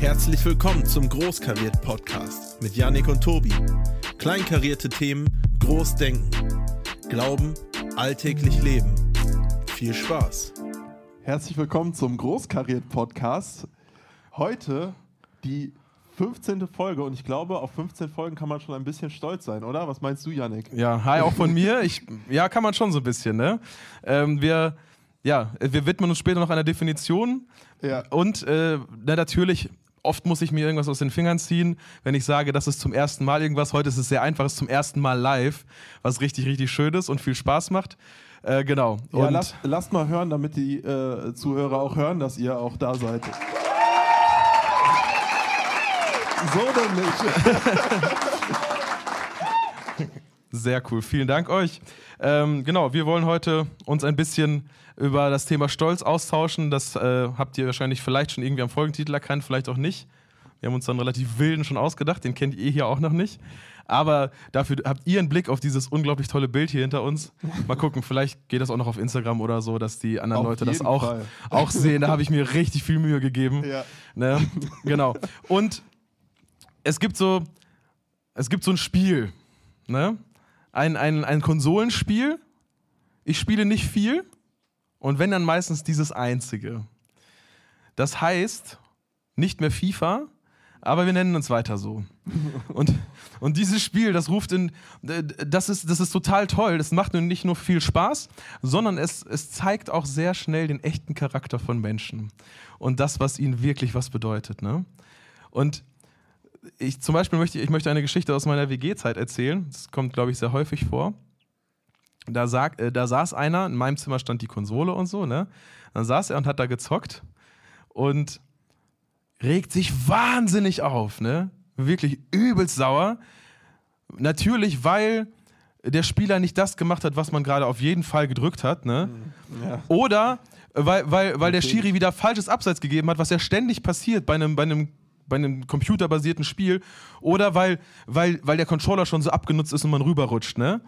Herzlich willkommen zum Großkariert Podcast mit Yannick und Tobi. Kleinkarierte Themen, groß denken. Glauben, alltäglich leben. Viel Spaß. Herzlich willkommen zum Großkariert Podcast. Heute die 15. Folge und ich glaube, auf 15 Folgen kann man schon ein bisschen stolz sein, oder? Was meinst du, Yannick? Ja, hi auch von mir. Ich, ja, kann man schon so ein bisschen, ne? Ähm, wir, ja, wir widmen uns später noch einer Definition. Ja. Und äh, na, natürlich, oft muss ich mir irgendwas aus den Fingern ziehen, wenn ich sage, das ist zum ersten Mal irgendwas. Heute ist es sehr einfach, es ist zum ersten Mal live, was richtig, richtig schön ist und viel Spaß macht. Äh, genau. Ja, Und lasst, lasst mal hören, damit die äh, Zuhörer auch hören, dass ihr auch da seid. So nämlich. Sehr cool, vielen Dank euch. Ähm, genau, wir wollen heute uns ein bisschen über das Thema Stolz austauschen. Das äh, habt ihr wahrscheinlich vielleicht schon irgendwie am Folgentitel erkannt, vielleicht auch nicht. Wir haben uns dann relativ wilden schon ausgedacht, den kennt ihr hier auch noch nicht. Aber dafür habt ihr einen Blick auf dieses unglaublich tolle Bild hier hinter uns. Mal gucken, vielleicht geht das auch noch auf Instagram oder so, dass die anderen Auf Leute das auch, Fall. auch sehen. Da habe ich mir richtig viel Mühe gegeben. Ja. Ne? Genau. Und es gibt so, es gibt so ein Spiel, ne? Ein, ein, ein Konsolenspiel. Ich spiele nicht viel und wenn dann meistens dieses einzige. Das heißt, nicht mehr FIFA, aber wir nennen uns weiter so. Und, und dieses Spiel, das ruft in, das ist, das ist total toll. Das macht nun nicht nur viel Spaß, sondern es, es zeigt auch sehr schnell den echten Charakter von Menschen und das, was ihnen wirklich was bedeutet. Ne? Und ich zum Beispiel möchte ich möchte eine Geschichte aus meiner WG-Zeit erzählen. Das kommt, glaube ich, sehr häufig vor. Da, sag, äh, da saß einer, in meinem Zimmer stand die Konsole und so, ne? Dann saß er und hat da gezockt und regt sich wahnsinnig auf, ne? Wirklich übelst sauer. Natürlich, weil der Spieler nicht das gemacht hat, was man gerade auf jeden Fall gedrückt hat, ne? Ja. Oder weil, weil, weil der Okay. Schiri wieder falsches Abseits gegeben hat, was ja ständig passiert bei einem, bei einem, bei einem computerbasierten Spiel. Oder weil, weil, weil der Controller schon so abgenutzt ist und man rüberrutscht, ne?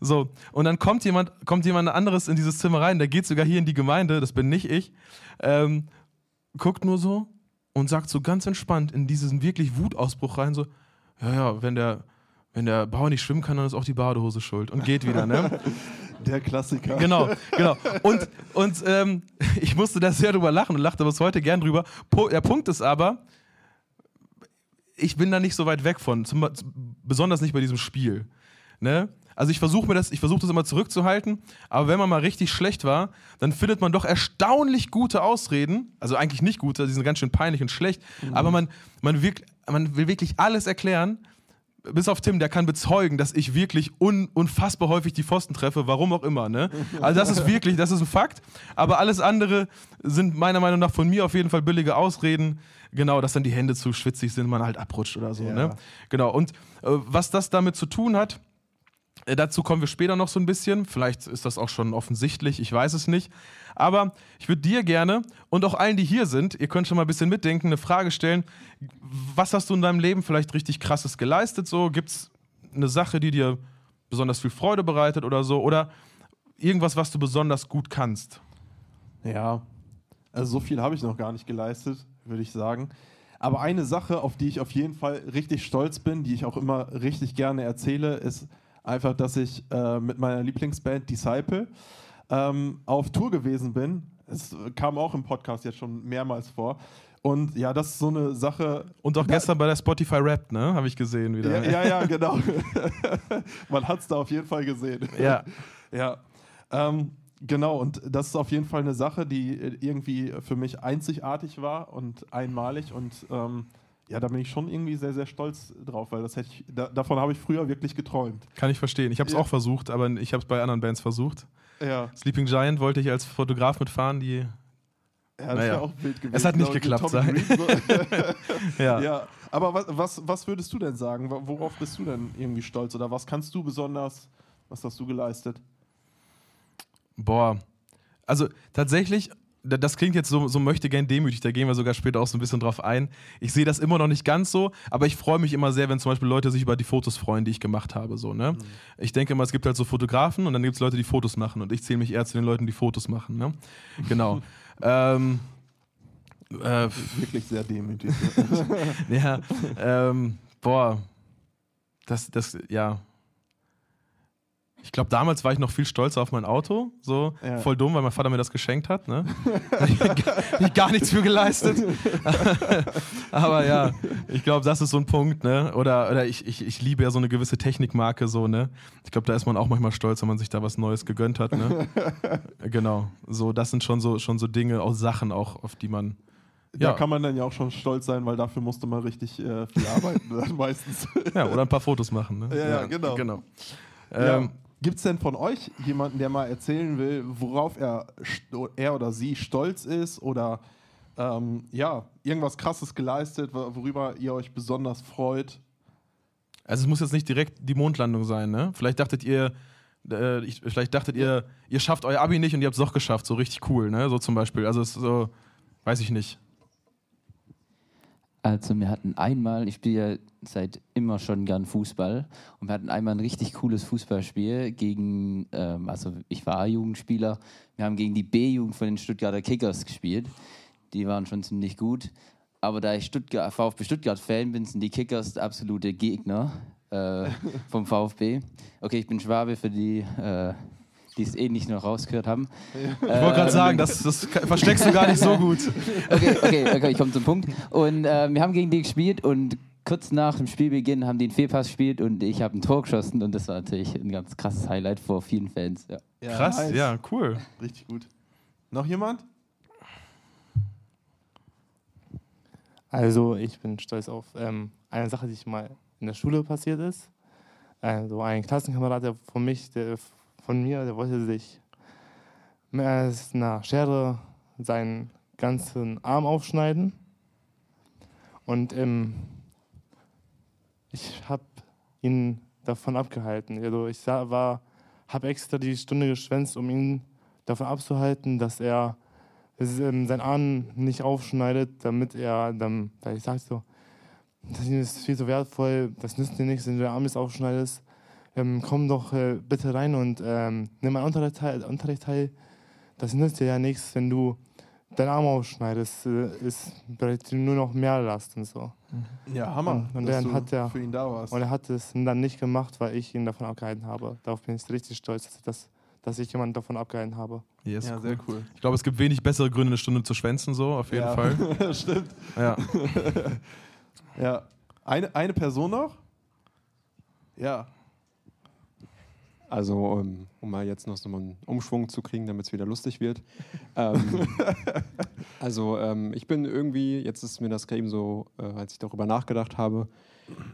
So, und dann kommt jemand, kommt jemand anderes in dieses Zimmer rein, der geht sogar hier in die Gemeinde, das bin nicht ich, ähm, guckt nur so und sagt so ganz entspannt in diesen wirklich Wutausbruch rein, so, ja, ja, wenn der, wenn der Bauer nicht schwimmen kann, dann ist auch die Badehose schuld und geht wieder, ne? Der Klassiker. Genau, genau. Und, und ähm, ich musste da sehr drüber lachen und lachte bis heute gern drüber. Po der Punkt ist aber, ich bin da nicht so weit weg von, zum, besonders nicht bei diesem Spiel. Ne? Also ich versuche mir das, ich versuche das immer zurückzuhalten, aber wenn man mal richtig schlecht war, dann findet man doch erstaunlich gute Ausreden, also eigentlich nicht gute, die sind ganz schön peinlich und schlecht, aber man, man, wirk, man will wirklich alles erklären, bis auf Tim, der kann bezeugen, dass ich wirklich un unfassbar häufig die Pfosten treffe, warum auch immer. Ne? Also das ist wirklich, das ist ein Fakt. Aber alles andere sind meiner Meinung nach von mir auf jeden Fall billige Ausreden. Genau, dass dann die Hände zu schwitzig sind, man halt abrutscht oder so. Ja. Ne? Genau. Und äh, was das damit zu tun hat, äh, Dazu kommen wir später noch so ein bisschen. Vielleicht ist das auch schon offensichtlich, ich weiß es nicht. Aber ich würde dir gerne und auch allen, die hier sind, ihr könnt schon mal ein bisschen mitdenken, eine Frage stellen. Was hast du in deinem Leben vielleicht richtig krasses geleistet? So, gibt es eine Sache, die dir besonders viel Freude bereitet oder so? Oder irgendwas, was du besonders gut kannst? Ja, also so viel habe ich noch gar nicht geleistet, würde ich sagen. Aber eine Sache, auf die ich auf jeden Fall richtig stolz bin, die ich auch immer richtig gerne erzähle, ist einfach, dass ich äh, mit meiner Lieblingsband Disciple ähm, auf Tour gewesen bin. Es kam auch im Podcast jetzt schon mehrmals vor. Und ja, das ist so eine Sache. Und auch gestern bei der Spotify Rap, ne? Habe ich gesehen wieder. Ja, ja, ja genau. Man hat es da auf jeden Fall gesehen. Ja. Ja, ähm, genau. Und das ist auf jeden Fall eine Sache, die irgendwie für mich einzigartig war und einmalig. Und ähm, ja, da bin ich schon irgendwie sehr, sehr stolz drauf, weil das hätte ich, da, davon habe ich früher wirklich geträumt. Kann ich verstehen. Ich habe es Ja. auch versucht, aber ich habe es bei anderen Bands versucht. Ja, Sleeping Giant wollte ich als Fotograf mitfahren, die. ja Naja. wild gewesen. Es hat nicht ich, geklappt, Green so. Ja. ja, aber was, was, was würdest du denn sagen? Wo- Worauf bist du denn irgendwie stolz? Oder was kannst du besonders, was hast du geleistet? Boah. Also tatsächlich, da- das klingt jetzt so, so möchte gern demütig, da gehen wir sogar später auch so ein bisschen drauf ein. Ich sehe das immer noch nicht ganz so, aber ich freue mich immer sehr, wenn zum Beispiel Leute sich über die Fotos freuen, die ich gemacht habe. So, ne? Ich denke immer, es gibt halt so Fotografen und dann gibt es Leute, die Fotos machen und ich zähle mich eher zu den Leuten, die Fotos machen. Ne? Genau. ähm, Äh, Wirklich sehr demütig. ja, ähm, boah, das, das, ja. Ich glaube, damals war ich noch viel stolzer auf mein Auto. So Ja. voll dumm, weil mein Vater mir das geschenkt hat. Ne? ich gar nichts für geleistet. Aber ja, ich glaube, das ist so ein Punkt. Ne? Oder, oder ich, ich, ich liebe ja so eine gewisse Technikmarke. So, ne? Ich glaube, da ist man auch manchmal stolz, wenn man sich da was Neues gegönnt hat. Ne? genau. So, das sind schon so, schon so Dinge, auch Sachen, auch, auf die man. Da Ja. kann man dann ja auch schon stolz sein, weil dafür musste man richtig äh, viel arbeiten, meistens. Ja, oder ein paar Fotos machen. Ne? Ja, ja, genau. genau. Ja. Ähm, Gibt es denn von euch jemanden, der mal erzählen will, worauf er, er oder sie stolz ist oder ähm, ja, irgendwas Krasses geleistet, wo- worüber ihr euch besonders freut? Also es muss jetzt nicht direkt die Mondlandung sein, ne? Vielleicht dachtet ihr, äh, ich, vielleicht dachtet ihr, ihr schafft euer Abi nicht und ihr habt es doch geschafft, so richtig cool, ne? So zum Beispiel. Also es ist so, weiß ich nicht. Also wir hatten einmal, ich spiele ja seit immer schon gern Fußball und wir hatten einmal ein richtig cooles Fußballspiel gegen, ähm, also ich war A-Jugendspieler, wir haben gegen die B-Jugend von den Stuttgarter Kickers gespielt. Die waren schon ziemlich gut. Aber da ich Stuttgart, VfB Stuttgart-Fan bin, sind die Kickers absolute Gegner äh, vom VfB. Okay, ich bin Schwabe für die, äh, die es eh nicht noch rausgehört haben. Ich wollte gerade sagen, das, das versteckst du gar nicht so gut. Okay, okay, okay, ich komme zum Punkt. Und äh, wir haben gegen die gespielt und kurz nach dem Spielbeginn haben die einen Fehlpass gespielt und ich habe ein Tor geschossen und das war natürlich ein ganz krasses Highlight vor vielen Fans. Ja. Krass, nice. ja, cool. Richtig gut. Noch jemand? Also ich bin stolz auf ähm, eine Sache, die ich mal in der Schule passiert ist. Also ein Klassenkamerad, der von mich, der von mir, der wollte sich mit einer Schere seinen ganzen Arm aufschneiden. Und ähm, ich habe ihn davon abgehalten. Also ich habe extra die Stunde geschwänzt, um ihn davon abzuhalten, dass er ähm, seinen Arm nicht aufschneidet, damit er dann, weil ich sag so, das ist viel zu wertvoll, das nützt dir nichts, wenn du den Arm jetzt aufschneidest. Ähm, komm doch äh, bitte rein und ähm, nimm einen Unterricht teil, Unterricht teil. Das nützt dir ja nichts, wenn du deinen Arm aufschneidest. Äh, ist dir nur noch mehr Last und so. Ja, Hammer. Und dass dann du hat er- für ihn da warst. Und er hat es dann nicht gemacht, weil ich ihn davon abgehalten habe. Darauf bin ich richtig stolz, dass, dass, dass ich jemanden davon abgehalten habe. Yes, ja, cool. sehr cool. Ich glaube, es gibt wenig bessere Gründe, eine Stunde zu schwänzen, so, auf jeden ja. Fall. Stimmt. Ja. Ja. Eine, eine Person noch? Ja. Also, ähm, um mal jetzt noch so einen Umschwung zu kriegen, damit es wieder lustig wird. ähm, also, ähm, ich bin irgendwie, jetzt ist mir das eben so, äh, als ich darüber nachgedacht habe,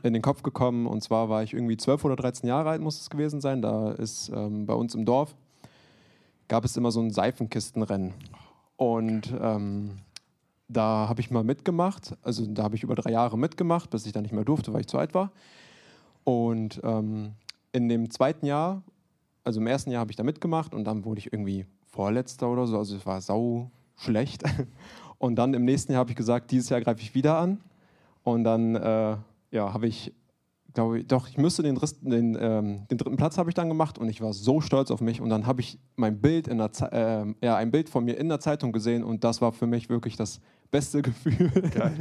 in den Kopf gekommen. Und zwar war ich irgendwie 12 oder 13 Jahre alt, muss es gewesen sein. Da ist ähm, bei uns im Dorf, gab es immer so ein Seifenkistenrennen. Und ähm, da habe ich mal mitgemacht. Also, da habe ich über drei Jahre mitgemacht, bis ich dann nicht mehr durfte, weil ich zu alt war. Und ähm, in dem zweiten Jahr, also im ersten Jahr habe ich da mitgemacht und dann wurde ich irgendwie Vorletzter oder so, also es war sau schlecht. Und dann im nächsten Jahr habe ich gesagt, dieses Jahr greife ich wieder an. Und dann äh, ja, habe ich, glaube ich, doch, ich müsste den, den, ähm, den dritten Platz habe ich dann gemacht und ich war so stolz auf mich. Und dann habe ich mein Bild in der Ze- ähm, ja, ein Bild von mir in der Zeitung gesehen und das war für mich wirklich das beste Gefühl. Geil.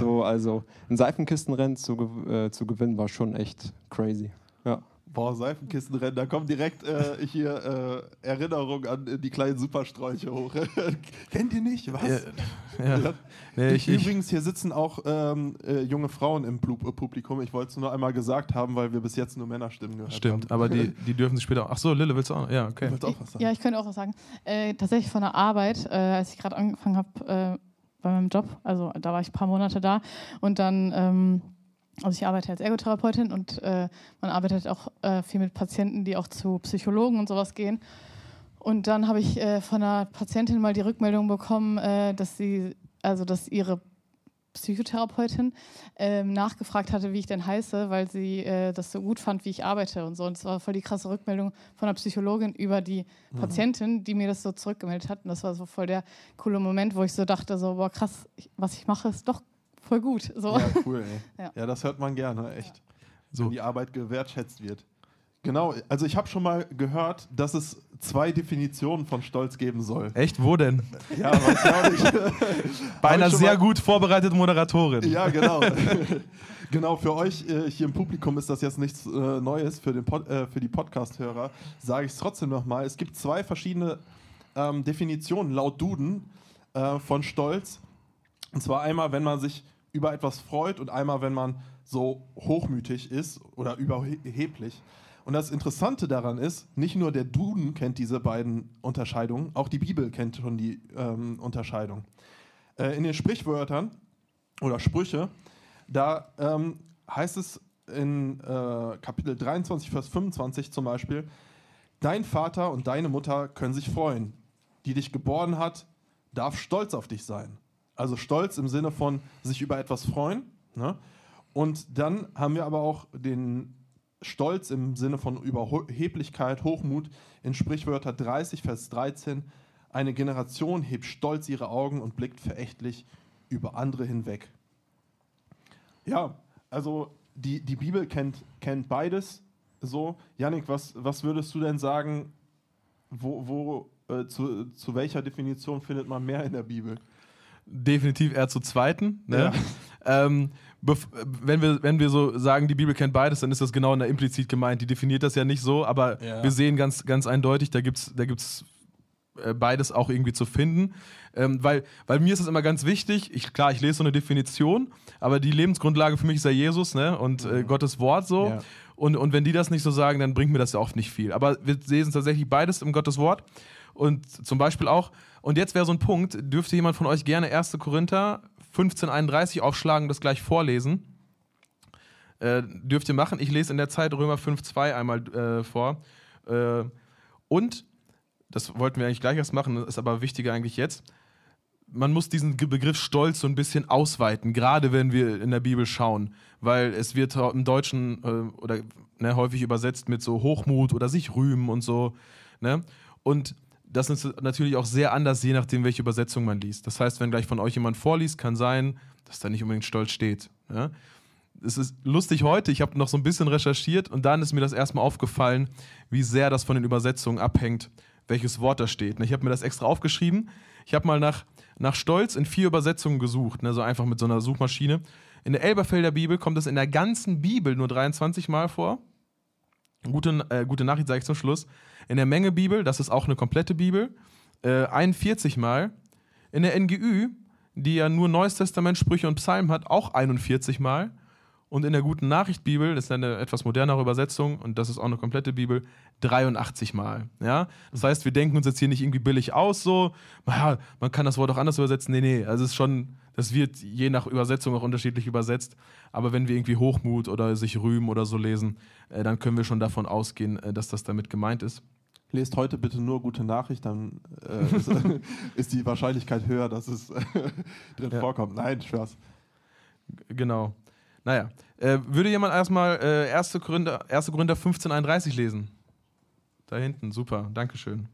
So, also ein Seifenkistenrennen zu, äh, zu gewinnen war schon echt crazy. Ja. Boah, Seifenkistenrennen, da kommen direkt äh, hier äh, Erinnerungen an die kleinen Supersträuche hoch. Kennt ihr nicht? Was? Ja, ja. Nee, ich, ich, Übrigens, hier sitzen auch ähm, äh, junge Frauen im äh, Publikum. Ich wollte es nur einmal gesagt haben, weil wir bis jetzt nur Männerstimmen gehört stimmt, haben. aber die, die dürfen sich später. Ach so, Lille, willst du auch? Ja, okay. Du auch was sagen. Ja, ich könnte auch was sagen. Äh, tatsächlich von der Arbeit, äh, als ich gerade angefangen habe äh, bei meinem Job, also da war ich ein paar Monate da und dann, ähm, also ich arbeite als Ergotherapeutin und äh, man arbeitet auch äh, viel mit Patienten, die auch zu Psychologen und sowas gehen. Und dann habe ich äh, von einer Patientin mal die Rückmeldung bekommen, äh, dass sie, also dass ihre Psychotherapeutin ähm, nachgefragt hatte, wie ich denn heiße, weil sie äh, das so gut fand, wie ich arbeite und so. Und es war voll die krasse Rückmeldung von einer Psychologin über die Patientin, die mir das so zurückgemeldet hat. Und das war so voll der coole Moment, wo ich so dachte, so, boah, krass, was ich mache, ist doch voll gut. So. Ja, cool, ey. Ja. Ja. das hört man gerne, echt. So. Wenn die Arbeit gewertschätzt wird. Genau, also ich habe schon mal gehört, dass es zwei Definitionen von Stolz geben soll. Echt? Wo denn? Ja, weiß ich auch nicht. Bei einer sehr gut vorbereiteten Moderatorin. Ja, genau. genau, für euch äh, hier im Publikum ist das jetzt nichts äh, Neues. Für, den Pod, äh, für die Podcast-Hörer sage ich es trotzdem nochmal. Es gibt zwei verschiedene ähm, Definitionen laut Duden äh, von Stolz. Und zwar einmal, wenn man sich über etwas freut und einmal, wenn man so hochmütig ist oder überheblich. Und das Interessante daran ist, nicht nur der Duden kennt diese beiden Unterscheidungen, auch die Bibel kennt schon die ähm, Unterscheidung. Äh, in den Sprichwörtern oder Sprüche, da ähm, heißt es in äh, Kapitel 23, Vers 25 zum Beispiel, dein Vater und deine Mutter können sich freuen. Die dich geboren hat, darf stolz auf dich sein. Also stolz im Sinne von sich über etwas freuen. Ne? Und dann haben wir aber auch den Stolz im Sinne von Überheblichkeit, Hochmut in Sprichwörter 30, Vers 13. Eine Generation hebt stolz ihre Augen und blickt verächtlich über andere hinweg. Ja, also die, die Bibel kennt, kennt beides so. Yannick, was, was würdest du denn sagen, wo, wo, äh, zu, zu welcher Definition findet man mehr in der Bibel? Definitiv eher zur zweiten. Ne? Ähm, bef- wenn, wir, wenn wir so sagen, die Bibel kennt beides, dann ist das genau in der implizit gemeint. Die definiert das ja nicht so, aber Ja. wir sehen ganz, ganz eindeutig, da gibt es da gibt's, äh, beides auch irgendwie zu finden. Ähm, weil, weil mir ist es immer ganz wichtig, ich, klar, ich lese so eine Definition, aber die Lebensgrundlage für mich ist ja Jesus ne? und äh, Gottes Wort so. Ja. Und, und wenn die das nicht so sagen, dann bringt mir das ja oft nicht viel. Aber wir lesen tatsächlich beides im Gottes Wort. Und zum Beispiel auch, und jetzt wäre so ein Punkt, dürfte jemand von euch gerne 1. Korinther 1531 aufschlagen, das gleich vorlesen. Äh, dürft ihr machen. Ich lese in der Zeit Römer 5,2 einmal äh, vor. Äh, und, das wollten wir eigentlich gleich erst machen, ist aber wichtiger eigentlich jetzt. Man muss diesen Begriff Stolz so ein bisschen ausweiten, gerade wenn wir in der Bibel schauen, weil es wird im Deutschen äh, oder ne, häufig übersetzt mit so Hochmut oder sich rühmen und so. Ne? Und das ist natürlich auch sehr anders, je nachdem, welche Übersetzung man liest. Das heißt, wenn gleich von euch jemand vorliest, kann sein, dass da nicht unbedingt Stolz steht. Ja? Es ist lustig heute, ich habe noch so ein bisschen recherchiert und dann ist mir das erstmal aufgefallen, wie sehr das von den Übersetzungen abhängt, welches Wort da steht. Und Ich habe mir das extra aufgeschrieben. Ich habe mal nach, nach Stolz in vier Übersetzungen gesucht, ne, so einfach mit so einer Suchmaschine. In der Elberfelder Bibel kommt es in der ganzen Bibel nur 23 Mal vor. Gute, äh, gute Nachricht sage ich zum Schluss. In der Menge Bibel, das ist auch eine komplette Bibel, äh, 41 Mal. In der NGÜ, die ja nur Neues Testament, Sprüche und Psalmen hat, auch 41 Mal. Und in der Guten Nachricht Bibel, das ist eine etwas modernere Übersetzung und das ist auch eine komplette Bibel, 83 Mal. Ja? Das heißt, wir denken uns jetzt hier nicht irgendwie billig aus, so, naja, man kann das Wort auch anders übersetzen. Nee, nee, also es ist schon, das wird je nach Übersetzung auch unterschiedlich übersetzt. Aber wenn wir irgendwie Hochmut oder sich rühmen oder so lesen, äh, dann können wir schon davon ausgehen, äh, dass das damit gemeint ist. Lest heute bitte nur gute Nachricht, dann äh, ist, ist die Wahrscheinlichkeit höher, dass es drin Ja. vorkommt. Nein, Spaß. Genau. Naja, äh, würde jemand erstmal äh, 1. Korinther, 1. Korinther 1531 lesen? Da hinten, super, Dankeschön.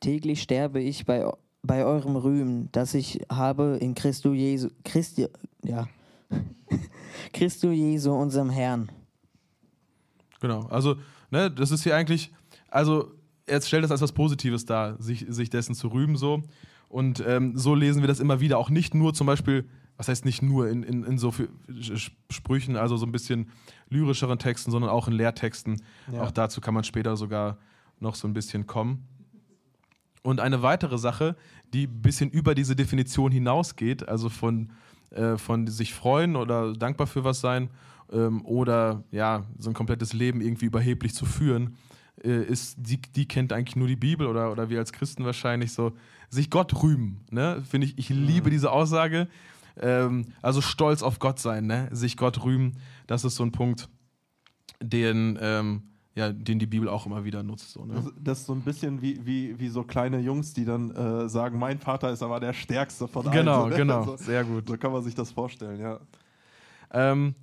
Täglich sterbe ich bei, bei eurem Rühmen, das ich habe in Christo Jesu, Christi, ja, Christo Jesu, unserem Herrn. Genau, also, ne, das ist hier eigentlich, also, jetzt stellt das als was Positives dar, sich, sich dessen zu rühmen so. Und ähm, so lesen wir das immer wieder, auch nicht nur zum Beispiel, was heißt nicht nur in, in, in so Sprüchen, also so ein bisschen lyrischeren Texten, sondern auch in Lehrtexten. Ja. Auch dazu kann man später sogar noch so ein bisschen kommen. Und eine weitere Sache, die ein bisschen über diese Definition hinausgeht, also von, äh, von sich freuen oder dankbar für was sein ähm, oder ja, so ein komplettes Leben irgendwie überheblich zu führen, äh, ist, die, die kennt eigentlich nur die Bibel oder, oder wir als Christen wahrscheinlich so, sich Gott rühmen. Ne? Finde ich, ich liebe diese Aussage. Ähm, also stolz auf Gott sein, ne? sich Gott rühmen, das ist so ein Punkt, den, ähm, ja, den die Bibel auch immer wieder nutzt. So, ne? Das, das ist so ein bisschen wie, wie, wie so kleine Jungs, die dann äh, sagen, mein Vater ist aber der Stärkste von allen. Genau, So, ne? genau, So, sehr gut. so kann man sich das vorstellen, ja. Ähm,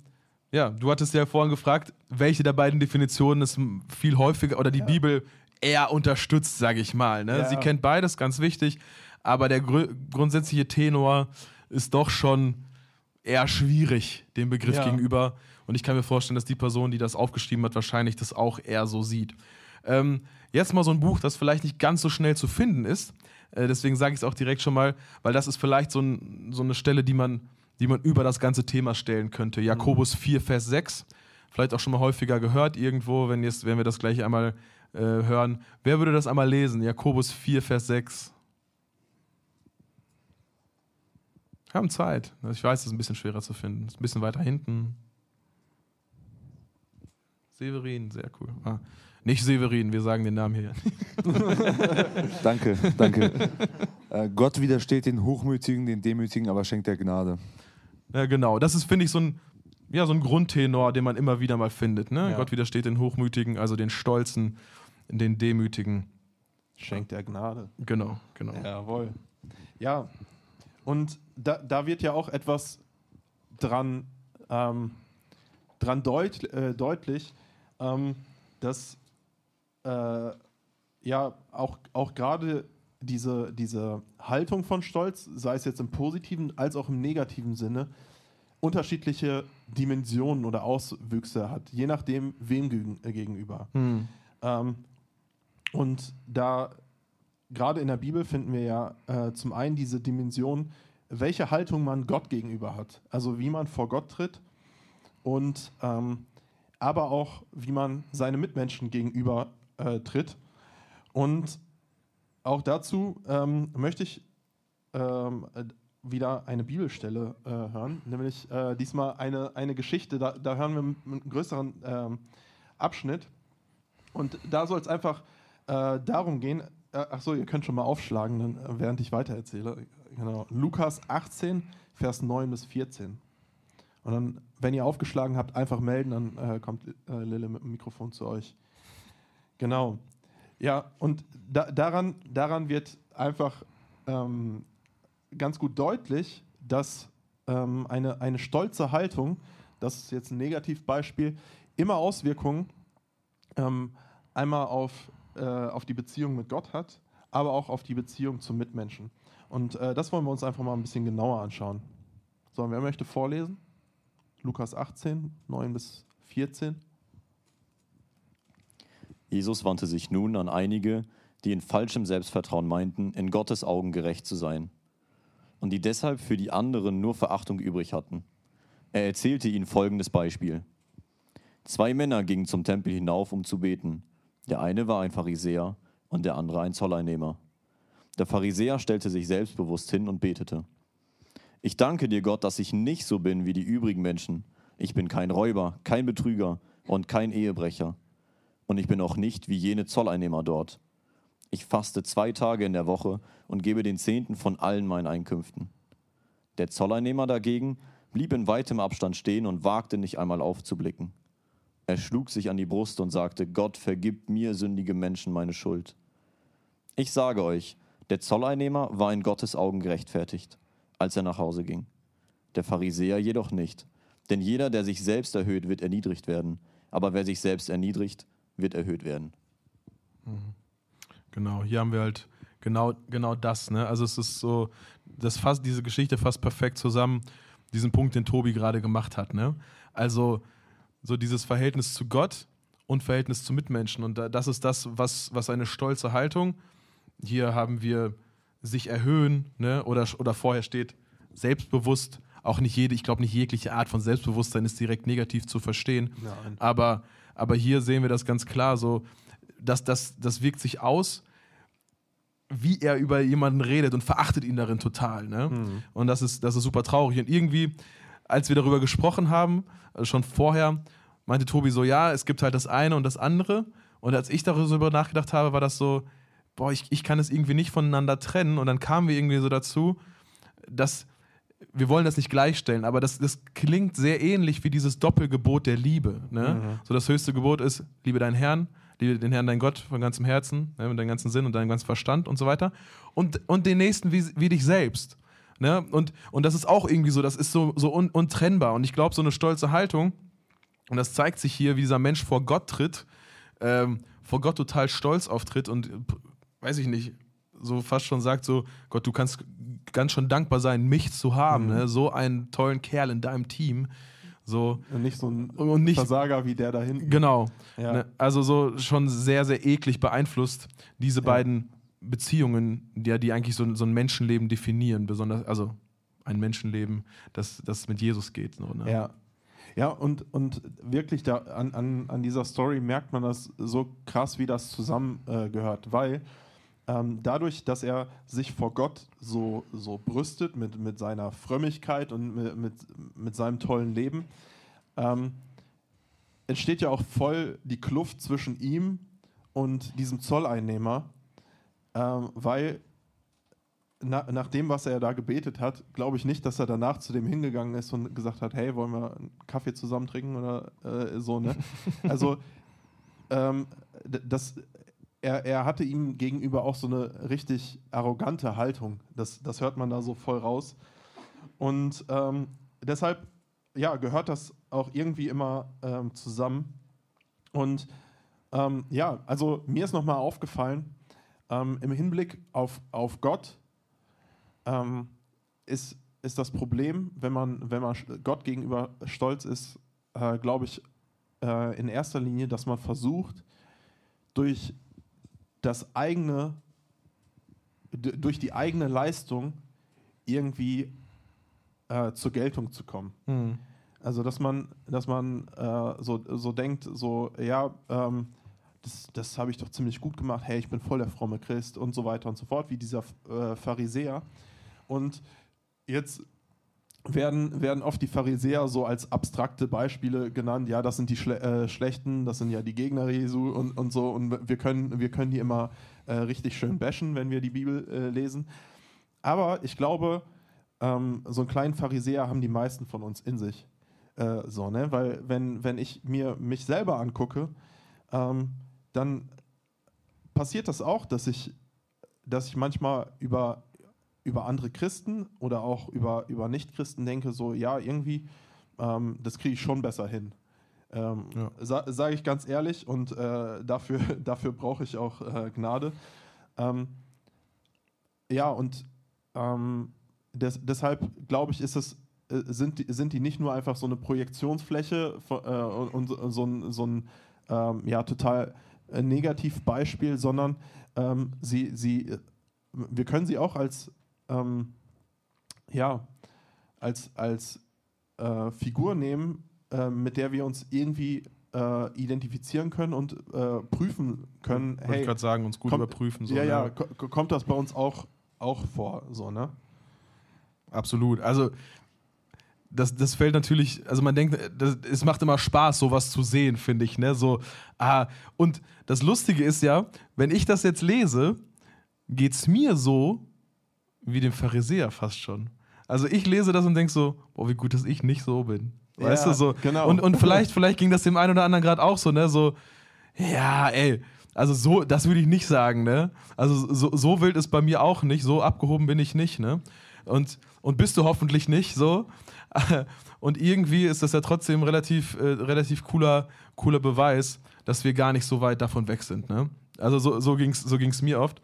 ja, du hattest ja vorhin gefragt, welche der beiden Definitionen ist viel häufiger oder die Bibel eher unterstützt, sage ich mal. Ne? Ja. Sie kennt beides, ganz wichtig, aber der grö grundsätzliche Tenor ist doch schon eher schwierig, dem Begriff Ja. gegenüber. Und ich kann mir vorstellen, dass die Person, die das aufgeschrieben hat, wahrscheinlich das auch eher so sieht. Ähm, jetzt mal so ein Buch, das vielleicht nicht ganz so schnell zu finden ist. Äh, deswegen sage ich es auch direkt schon mal, weil das ist vielleicht so, ein, so eine Stelle, die man, die man über das ganze Thema stellen könnte. Jakobus 4, Vers 6. Vielleicht auch schon mal häufiger gehört irgendwo, wenn, jetzt, wenn wir das gleich einmal äh, hören. Wer würde das einmal lesen? Jakobus 4, Vers 6. Wir haben Zeit. Ich weiß, es ist ein bisschen schwerer zu finden. Ist ein bisschen weiter hinten. Severin, sehr cool. Ah, nicht Severin, wir sagen den Namen hier. Danke, danke. äh, Gott widersteht den Hochmütigen, den Demütigen, aber schenkt der Gnade. Ja, genau. Das ist, finde ich, so ein, ja, so ein Grundtenor, den man immer wieder mal findet. Ne? Ja. Gott widersteht den Hochmütigen, also den Stolzen, den Demütigen. Schenkt der Gnade. Genau, genau. Jawohl. Ja, und da, da wird ja auch etwas dran, ähm, dran deut, äh, deutlich, ähm, dass äh, ja auch, auch gerade diese, diese Haltung von Stolz, sei es jetzt im positiven als auch im negativen Sinne, unterschiedliche Dimensionen oder Auswüchse hat, je nachdem, wem äh, gegenüber. Hm. Ähm, und da gerade in der Bibel finden wir ja äh, zum einen diese Dimension, welche Haltung man Gott gegenüber hat. Also wie man vor Gott tritt und ähm, aber auch wie man seine Mitmenschen gegenüber äh, tritt. Und auch dazu ähm, möchte ich ähm, äh, wieder eine Bibelstelle äh, hören, nämlich äh, diesmal eine, eine Geschichte, da, da hören wir einen größeren ähm, Abschnitt. Und da soll es einfach äh, darum gehen, äh, ach so, ihr könnt schon mal aufschlagen, äh, während ich weitererzähle. Genau. Lukas 18, Vers 9 bis 14. Und dann, wenn ihr aufgeschlagen habt, einfach melden, dann äh, kommt äh, Lille mit dem Mikrofon zu euch. Genau. Ja, und da, daran, daran wird einfach ähm, ganz gut deutlich, dass ähm, eine, eine stolze Haltung, das ist jetzt ein Negativbeispiel, immer Auswirkungen ähm, einmal auf, äh, auf die Beziehung mit Gott hat, aber auch auf die Beziehung zum Mitmenschen. Und äh, das wollen wir uns einfach mal ein bisschen genauer anschauen. So, wer möchte vorlesen? Lukas 18, 9 bis 14. Jesus wandte sich nun an einige, die in falschem Selbstvertrauen meinten, in Gottes Augen gerecht zu sein und die deshalb für die anderen nur Verachtung übrig hatten. Er erzählte ihnen folgendes Beispiel. Zwei Männer gingen zum Tempel hinauf, um zu beten. Der eine war ein Pharisäer und der andere ein Zolleinnehmer. Der Pharisäer stellte sich selbstbewusst hin und betete. Ich danke dir, Gott, dass ich nicht so bin wie die übrigen Menschen. Ich bin kein Räuber, kein Betrüger und kein Ehebrecher. Und ich bin auch nicht wie jene Zolleinnehmer dort. Ich faste zwei Tage in der Woche und gebe den Zehnten von allen meinen Einkünften. Der Zolleinnehmer dagegen blieb in weitem Abstand stehen und wagte nicht einmal aufzublicken. Er schlug sich an die Brust und sagte, Gott vergib mir sündige Menschen meine Schuld. Ich sage euch, der Zolleinnehmer war in Gottes Augen gerechtfertigt, als er nach Hause ging. Der Pharisäer jedoch nicht. Denn jeder, der sich selbst erhöht, wird erniedrigt werden. Aber wer sich selbst erniedrigt, wird erhöht werden. Genau, hier haben wir halt genau, genau das. Ne? Also es ist so, das fasst, diese Geschichte fasst perfekt zusammen, diesen Punkt, den Tobi gerade gemacht hat. Ne? Also so dieses Verhältnis zu Gott und Verhältnis zu Mitmenschen. Und da- das ist das, was, was eine stolze Haltung. Hier haben wir sich erhöhen, ne? oder, oder vorher steht selbstbewusst. Auch nicht jede, ich glaube, nicht jegliche Art von Selbstbewusstsein ist direkt negativ zu verstehen. Nein. Aber, aber hier sehen wir das ganz klar so, dass das, das wirkt sich aus, wie er über jemanden redet und verachtet ihn darin total. Ne? Und das ist, das ist super traurig. Und irgendwie, als wir darüber gesprochen haben, also schon vorher, meinte Tobi so, ja, es gibt halt das eine und das andere. Und als ich darüber nachgedacht habe, war das so, boah, ich, ich kann es irgendwie nicht voneinander trennen. Und dann kamen wir irgendwie so dazu, dass wir wollen das nicht gleichstellen, aber das, das klingt sehr ähnlich wie dieses Doppelgebot der Liebe. Ne? So das höchste Gebot ist, liebe deinen Herrn, liebe den Herrn, dein Gott von ganzem Herzen, ne, mit deinem ganzen Sinn und deinem ganzen Verstand und so weiter. Und, und den Nächsten wie, wie dich selbst. Ne? Und, und das ist auch irgendwie so, das ist so, so un, untrennbar. Und ich glaube, so eine stolze Haltung, und das zeigt sich hier, wie dieser Mensch vor Gott tritt, ähm, vor Gott total stolz auftritt und, weiß ich nicht, so fast schon sagt so, Gott, du kannst ganz schon dankbar sein, mich zu haben. Mhm. Ne? So einen tollen Kerl in deinem Team. So, Und nicht so ein und nicht, Versager wie der da hinten. genau. Ja. Ne? Also so schon sehr, sehr eklig beeinflusst, diese Ja. beiden Beziehungen, die, ja, die eigentlich so, ein- so ein Menschenleben definieren, besonders, also ein Menschenleben, das, das mit Jesus geht. So, ne? Ja. Ja, und, und wirklich da an, an, an dieser Story merkt man das so krass, wie das zusammengehört, äh, weil ähm, dadurch, dass er sich vor Gott so, so brüstet mit, mit seiner Frömmigkeit und mit, mit, mit seinem tollen Leben, ähm, entsteht ja auch voll die Kluft zwischen ihm und diesem Zolleinnehmer, ähm, weil na, nach dem, was er da gebetet hat, glaube ich nicht, dass er danach zu dem hingegangen ist und gesagt hat, hey, wollen wir einen Kaffee zusammen trinken oder äh, so, ne? Also, ähm, das, er, er hatte ihm gegenüber auch so eine richtig arrogante Haltung. Das, das hört man da so voll raus. Und ähm, deshalb, ja, gehört das auch irgendwie immer ähm, zusammen. Und ähm, ja, also mir ist nochmal aufgefallen, ähm, im Hinblick auf, auf Gott ähm, ist, ist das Problem, wenn man, wenn man Gott gegenüber stolz ist, äh, glaube ich, äh, in erster Linie, dass man versucht, durch das eigene, durch die eigene Leistung irgendwie äh, zur Geltung zu kommen. Hm. Also, dass man, dass man äh, so, so denkt, so, ja, ähm, das, das habe ich doch ziemlich gut gemacht, hey, ich bin voll der fromme Christ und so weiter und so fort, wie dieser äh, Pharisäer. Und jetzt werden, werden oft die Pharisäer so als abstrakte Beispiele genannt, ja, das sind die Schle äh, Schlechten, das sind ja die Gegner Jesu und, und so, und wir können, wir können die immer äh, richtig schön bashen, wenn wir die Bibel äh, lesen. Aber ich glaube, ähm, so einen kleinen Pharisäer haben die meisten von uns in sich. Äh, so, ne? Weil wenn, wenn ich mir mich selber angucke, ähm, dann passiert das auch, dass ich, dass ich manchmal über, über andere Christen oder auch über, über Nicht-Christen denke, so, ja, irgendwie, ähm, das kriege ich schon besser hin. Ähm, Ja. sa Sage ich ganz ehrlich und äh, dafür, dafür brauche ich auch äh, Gnade. Ähm, ja, und ähm, des, deshalb glaube ich, ist es, äh, sind, die, sind die nicht nur einfach so eine Projektionsfläche von, äh, und, und so- ein, so ein ähm, ja, total äh, Negativbeispiel, sondern ähm, sie, sie, wir können sie auch als, ähm, ja, als, als äh, Figur nehmen, äh, mit der wir uns irgendwie äh, identifizieren können und äh, prüfen können, Wollte hey, ich gerade sagen, uns gut kommt- überprüfen. So, ja, ne? ja, ko- kommt das bei uns auch, auch vor, so, ne? Absolut. Also das, das fällt natürlich, also man denkt, das, es macht immer Spaß, sowas zu sehen, finde ich. Ne? So, ah, und das Lustige ist ja, wenn ich das jetzt lese, geht es mir so wie dem Pharisäer fast schon. Also ich lese das und denke so, boah, wie gut, dass ich nicht so bin. Weißt Ja, du, so. genau. Und, und vielleicht, vielleicht ging das dem einen oder anderen gerade auch so, ne? So, ja, ey, also so, das würde ich nicht sagen, ne? Also so, so wild ist bei mir auch nicht, so abgehoben bin ich nicht, ne? Und, und bist du hoffentlich nicht so. Und irgendwie ist das ja trotzdem relativ, äh, relativ cooler, cooler Beweis, dass wir gar nicht so weit davon weg sind, ne? Also so, so ging es so ging's mir oft.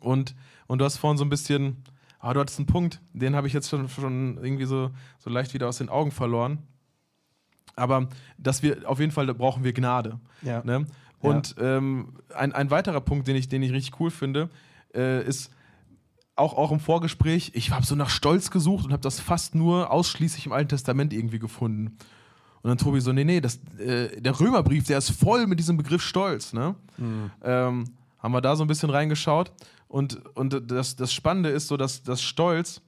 Und, und du hast vorhin so ein bisschen, ah, du hattest einen Punkt, den habe ich jetzt schon, schon irgendwie so, so leicht wieder aus den Augen verloren. Aber dass wir, auf jeden Fall brauchen wir Gnade. Ja. Ne? Und ähm, ein, ein weiterer Punkt, den ich, den ich richtig cool finde, äh, ist auch, auch im Vorgespräch, ich habe so nach Stolz gesucht und habe das fast nur ausschließlich im Alten Testament irgendwie gefunden. Und dann Tobi so, nee, nee, das, äh, der Römerbrief, der ist voll mit diesem Begriff Stolz. Ne? Ähm, haben wir da so ein bisschen reingeschaut. Und, und das, das Spannende ist so, dass das Stolz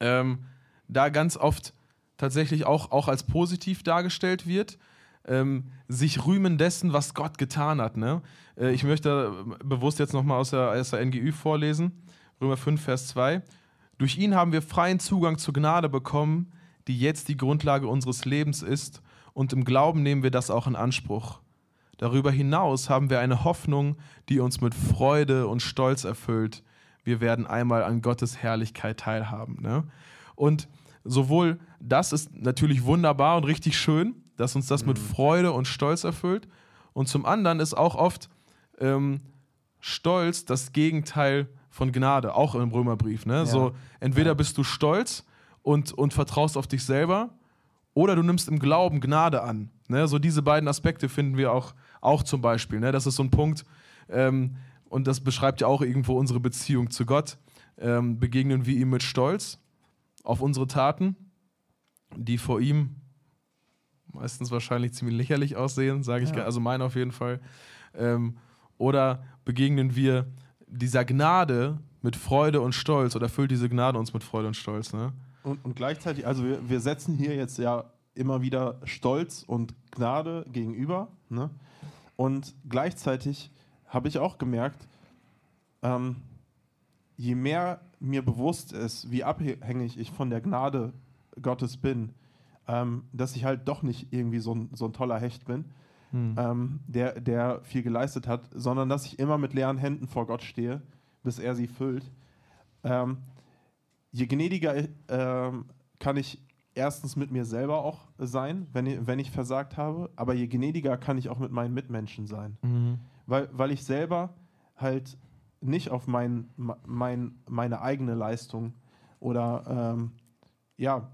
ähm, da ganz oft tatsächlich auch, auch als positiv dargestellt wird. Ähm, sich rühmen dessen, was Gott getan hat. Ne? Äh, ich möchte bewusst jetzt nochmal aus der, aus der NGÜ vorlesen. Römer 5, Vers 2. Durch ihn haben wir freien Zugang zur Gnade bekommen, die jetzt die Grundlage unseres Lebens ist, und im Glauben nehmen wir das auch in Anspruch. Darüber hinaus haben wir eine Hoffnung, die uns mit Freude und Stolz erfüllt. Wir werden einmal an Gottes Herrlichkeit teilhaben. Ne? Und sowohl das ist natürlich wunderbar und richtig schön, dass uns das mit Freude und Stolz erfüllt. Und zum anderen ist auch oft ähm, Stolz das Gegenteil von Gnade, auch im Römerbrief. Ne? So, entweder bist du stolz und, und vertraust auf dich selber, oder du nimmst im Glauben Gnade an. Ne? So diese beiden Aspekte finden wir auch, auch zum Beispiel. Ne? Das ist so ein Punkt, ähm, und das beschreibt ja auch irgendwo unsere Beziehung zu Gott. Ähm, begegnen wir ihm mit Stolz auf unsere Taten, die vor ihm meistens wahrscheinlich ziemlich lächerlich aussehen, sage ich, Ja. also meine auf jeden Fall. Ähm, oder begegnen wir dieser Gnade mit Freude und Stolz oder füllt diese Gnade uns mit Freude und Stolz? Ne? Und, und gleichzeitig, also wir, wir setzen hier jetzt ja immer wieder Stolz und Gnade gegenüber. Ne? Und gleichzeitig habe ich auch gemerkt, ähm, je mehr mir bewusst ist, wie abhängig ich von der Gnade Gottes bin, ähm, dass ich halt doch nicht irgendwie so ein, so ein toller Hecht bin, ähm, der, der viel geleistet hat, sondern dass ich immer mit leeren Händen vor Gott stehe, bis er sie füllt. Ähm, je gnädiger ähm, kann ich erstens mit mir selber auch sein, wenn ich, wenn ich versagt habe, aber je gnädiger kann ich auch mit meinen Mitmenschen sein. Weil, weil ich selber halt nicht auf mein, mein, meine eigene Leistung oder ähm, ja,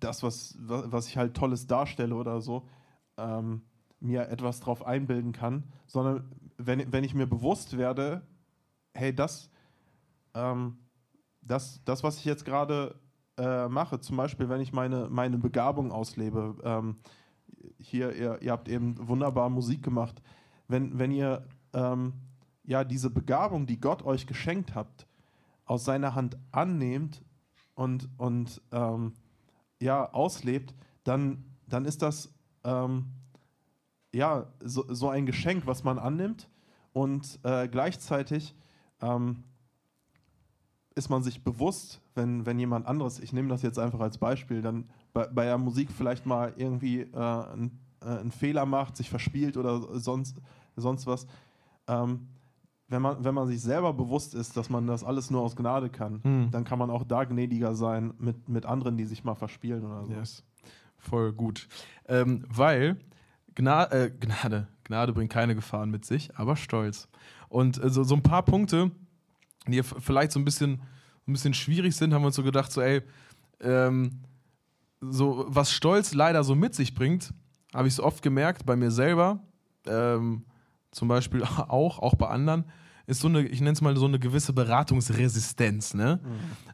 das, was, wa- was ich halt Tolles darstelle oder so, ähm, mir etwas drauf einbilden kann, sondern wenn, wenn ich mir bewusst werde, hey, das, ähm, das, das, was ich jetzt gerade äh, mache, zum Beispiel, wenn ich meine, meine Begabung auslebe, ähm, hier, ihr, ihr habt eben wunderbar Musik gemacht, wenn, wenn ihr ähm, ja diese Begabung, die Gott euch geschenkt habt, aus seiner Hand annehmt und, und ähm, ja, auslebt, dann, dann ist das ähm, ja so, so ein Geschenk, was man annimmt. Und äh, gleichzeitig ähm, ist man sich bewusst, wenn, wenn jemand anderes, ich nehme das jetzt einfach als Beispiel, dann bei, bei der Musik vielleicht mal irgendwie äh, einen, äh, einen Fehler macht, sich verspielt oder sonst, sonst was. Ähm, wenn, man, wenn man sich selber bewusst ist, dass man das alles nur aus Gnade kann, Hm. dann kann man auch da gnädiger sein mit, mit anderen, die sich mal verspielen oder so. Yes. Voll gut. Ähm, weil Gna äh, Gnade, Gnade bringt keine Gefahren mit sich, aber Stolz. Und äh, so, so ein paar Punkte, die vielleicht so ein bisschen, ein bisschen schwierig sind, haben wir uns so gedacht, so ey, ähm, so was Stolz leider so mit sich bringt, habe ich es oft gemerkt bei mir selber, ähm, zum Beispiel auch, auch bei anderen, ist so eine, ich nenne es mal so eine gewisse Beratungsresistenz. Ne?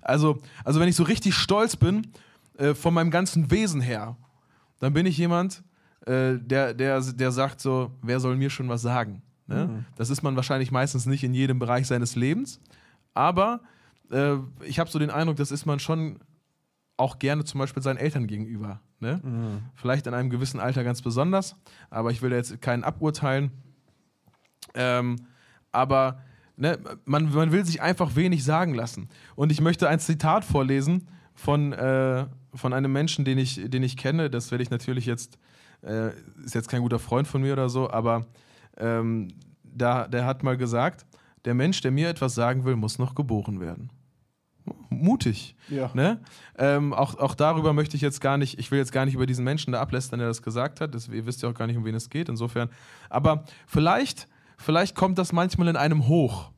Also, also wenn ich so richtig stolz bin, äh, von meinem ganzen Wesen her, dann bin ich jemand, äh, der, der, der sagt so, wer soll mir schon was sagen? Ne? Mhm. Das ist man wahrscheinlich meistens nicht in jedem Bereich seines Lebens, aber äh, ich habe so den Eindruck, das ist man schon auch gerne zum Beispiel seinen Eltern gegenüber. Ne? Mhm. Vielleicht in einem gewissen Alter ganz besonders, aber ich will da jetzt keinen aburteilen. Ähm, aber ne, man, man will sich einfach wenig sagen lassen. Und ich möchte ein Zitat vorlesen von, äh, von einem Menschen, den ich, den ich kenne. Das werde ich natürlich jetzt, äh, ist jetzt kein guter Freund von mir oder so, aber ähm, da, der hat mal gesagt, der Mensch, der mir etwas sagen will, muss noch geboren werden. Mutig. Ja. Ne? Ähm, auch, auch darüber möchte ich jetzt gar nicht, ich will jetzt gar nicht über diesen Menschen da ablästern, der das gesagt hat. Das, ihr wisst ja auch gar nicht, um wen es geht, insofern. Aber vielleicht, vielleicht kommt das manchmal in einem hoch.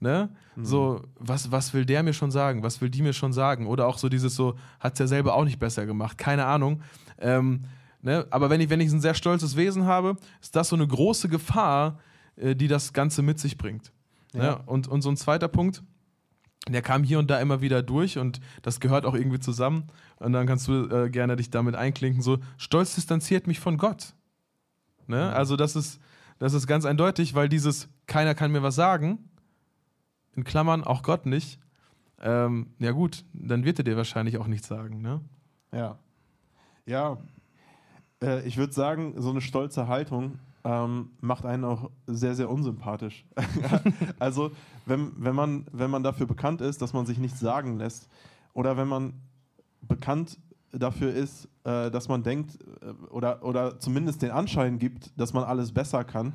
Ne? So, was, was will der mir schon sagen? Was will die mir schon sagen? Oder auch so dieses so, hat es ja selber auch nicht besser gemacht. Keine Ahnung. Ähm, ne? Aber wenn ich, wenn ich ein sehr stolzes Wesen habe, ist das so eine große Gefahr, äh, die das Ganze mit sich bringt. Ja. Ne? Und, und so ein zweiter Punkt, der kam hier und da immer wieder durch und das gehört auch irgendwie zusammen. Und dann kannst du äh, gerne dich damit einklinken. So, Stolz distanziert mich von Gott. Ne? Also, das ist, das ist ganz eindeutig, weil dieses keiner kann mir was sagen, in Klammern auch Gott nicht, ähm, ja gut, dann wird er dir wahrscheinlich auch nichts sagen. Ne? Ja. Ja. Äh, ich würde sagen, so eine stolze Haltung ähm, macht einen auch sehr, sehr unsympathisch. also, wenn, wenn, man, wenn man dafür bekannt ist, dass man sich nichts sagen lässt, oder wenn man bekannt dafür ist, äh, dass man denkt, äh, oder, oder zumindest den Anschein gibt, dass man alles besser kann,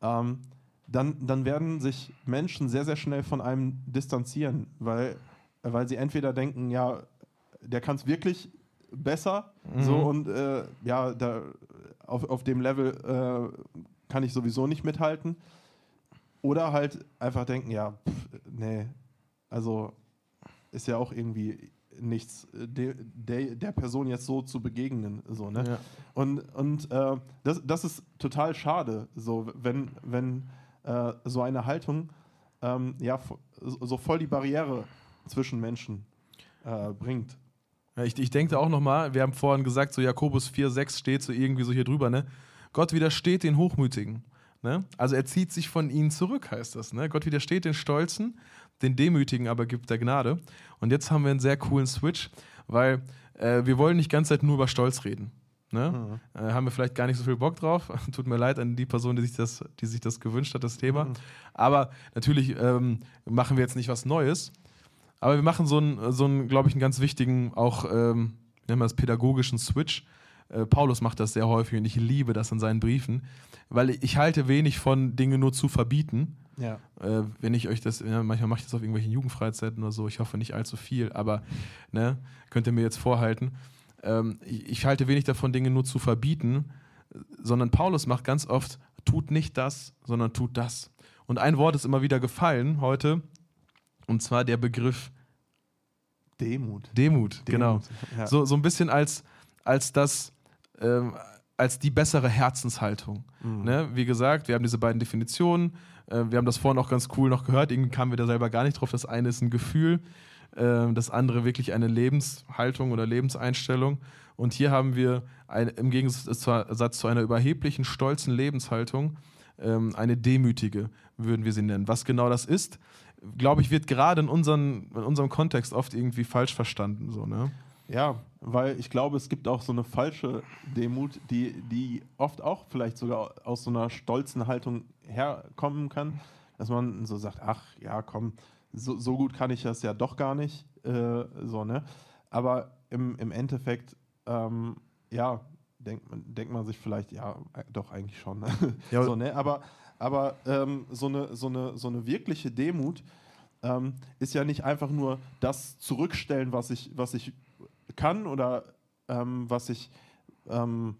ähm, dann, dann werden sich Menschen sehr, sehr schnell von einem distanzieren, weil, weil sie entweder denken, ja, der kann es wirklich besser, so und äh, ja, da, auf, auf dem Level äh, kann ich sowieso nicht mithalten. oder halt einfach denken, ja, pff, nee, also ist ja auch irgendwie nichts, äh, de, de, der Person jetzt so zu begegnen. So, ne? Ja. Und, und äh, das, das ist total schade, so, wenn, wenn äh, so eine Haltung ähm, ja, so voll die Barriere zwischen Menschen äh, bringt. Ja, ich, ich denke da auch nochmal, wir haben vorhin gesagt, so Jakobus 4, 6 steht so irgendwie so hier drüber, ne? Gott widersteht den Hochmütigen. Ne? Also er zieht sich von ihnen zurück, heißt das. Ne? Gott widersteht den Stolzen, den Demütigen aber gibt er Gnade. Und jetzt haben wir einen sehr coolen Switch, weil äh, wir wollen nicht die ganze Zeit nur über Stolz reden. Ne? Äh, haben wir vielleicht gar nicht so viel Bock drauf. Tut mir leid an die Person, die sich das, die sich das gewünscht hat, das Thema. Aber natürlich ähm, machen wir jetzt nicht was Neues. Aber wir machen so einen, so einen glaube ich, einen ganz wichtigen, auch, ähm, nennen wir das pädagogischen Switch. Äh, Paulus macht das sehr häufig und ich liebe das in seinen Briefen, weil ich halte wenig von Dinge nur zu verbieten. Ja. Äh, wenn ich euch das, ja, manchmal mache ich das auf irgendwelchen Jugendfreizeiten oder so, ich hoffe nicht allzu viel, aber ne, könnt ihr mir jetzt vorhalten. Ähm, ich, ich halte wenig davon, Dinge nur zu verbieten, sondern Paulus macht ganz oft, tut nicht das, sondern tut das. Und ein Wort ist immer wieder gefallen heute, und zwar der Begriff Demut. Demut, genau. Ja. So, so ein bisschen als, als das, ähm, als die bessere Herzenshaltung. Mhm. Ne? Wie gesagt, wir haben diese beiden Definitionen. Äh, wir haben das vorhin auch ganz cool noch gehört. Irgendwie kamen wir da selber gar nicht drauf. Das eine ist ein Gefühl, äh, das andere wirklich eine Lebenshaltung oder Lebenseinstellung. Und hier haben wir ein, im Gegensatz zu einer überheblichen, stolzen Lebenshaltung ähm, eine demütige, würden wir sie nennen. Was genau das ist, glaube ich, wird gerade in, unseren, in unserem Kontext oft irgendwie falsch verstanden. So, ne? Ja, weil ich glaube, es gibt auch so eine falsche Demut, die, die oft auch vielleicht sogar aus so einer stolzen Haltung herkommen kann, dass man so sagt, ach ja, komm, so, so gut kann ich das ja doch gar nicht. Äh, so, ne? Aber im, im Endeffekt, ähm, ja, denkt man, denkt man sich vielleicht, ja, doch eigentlich schon. Ne? Ja, so, ne? Aber, aber ähm, so, eine, so, eine, so eine wirkliche Demut ähm, ist ja nicht einfach nur das Zurückstellen, was ich, was ich kann oder ähm, was ich ähm,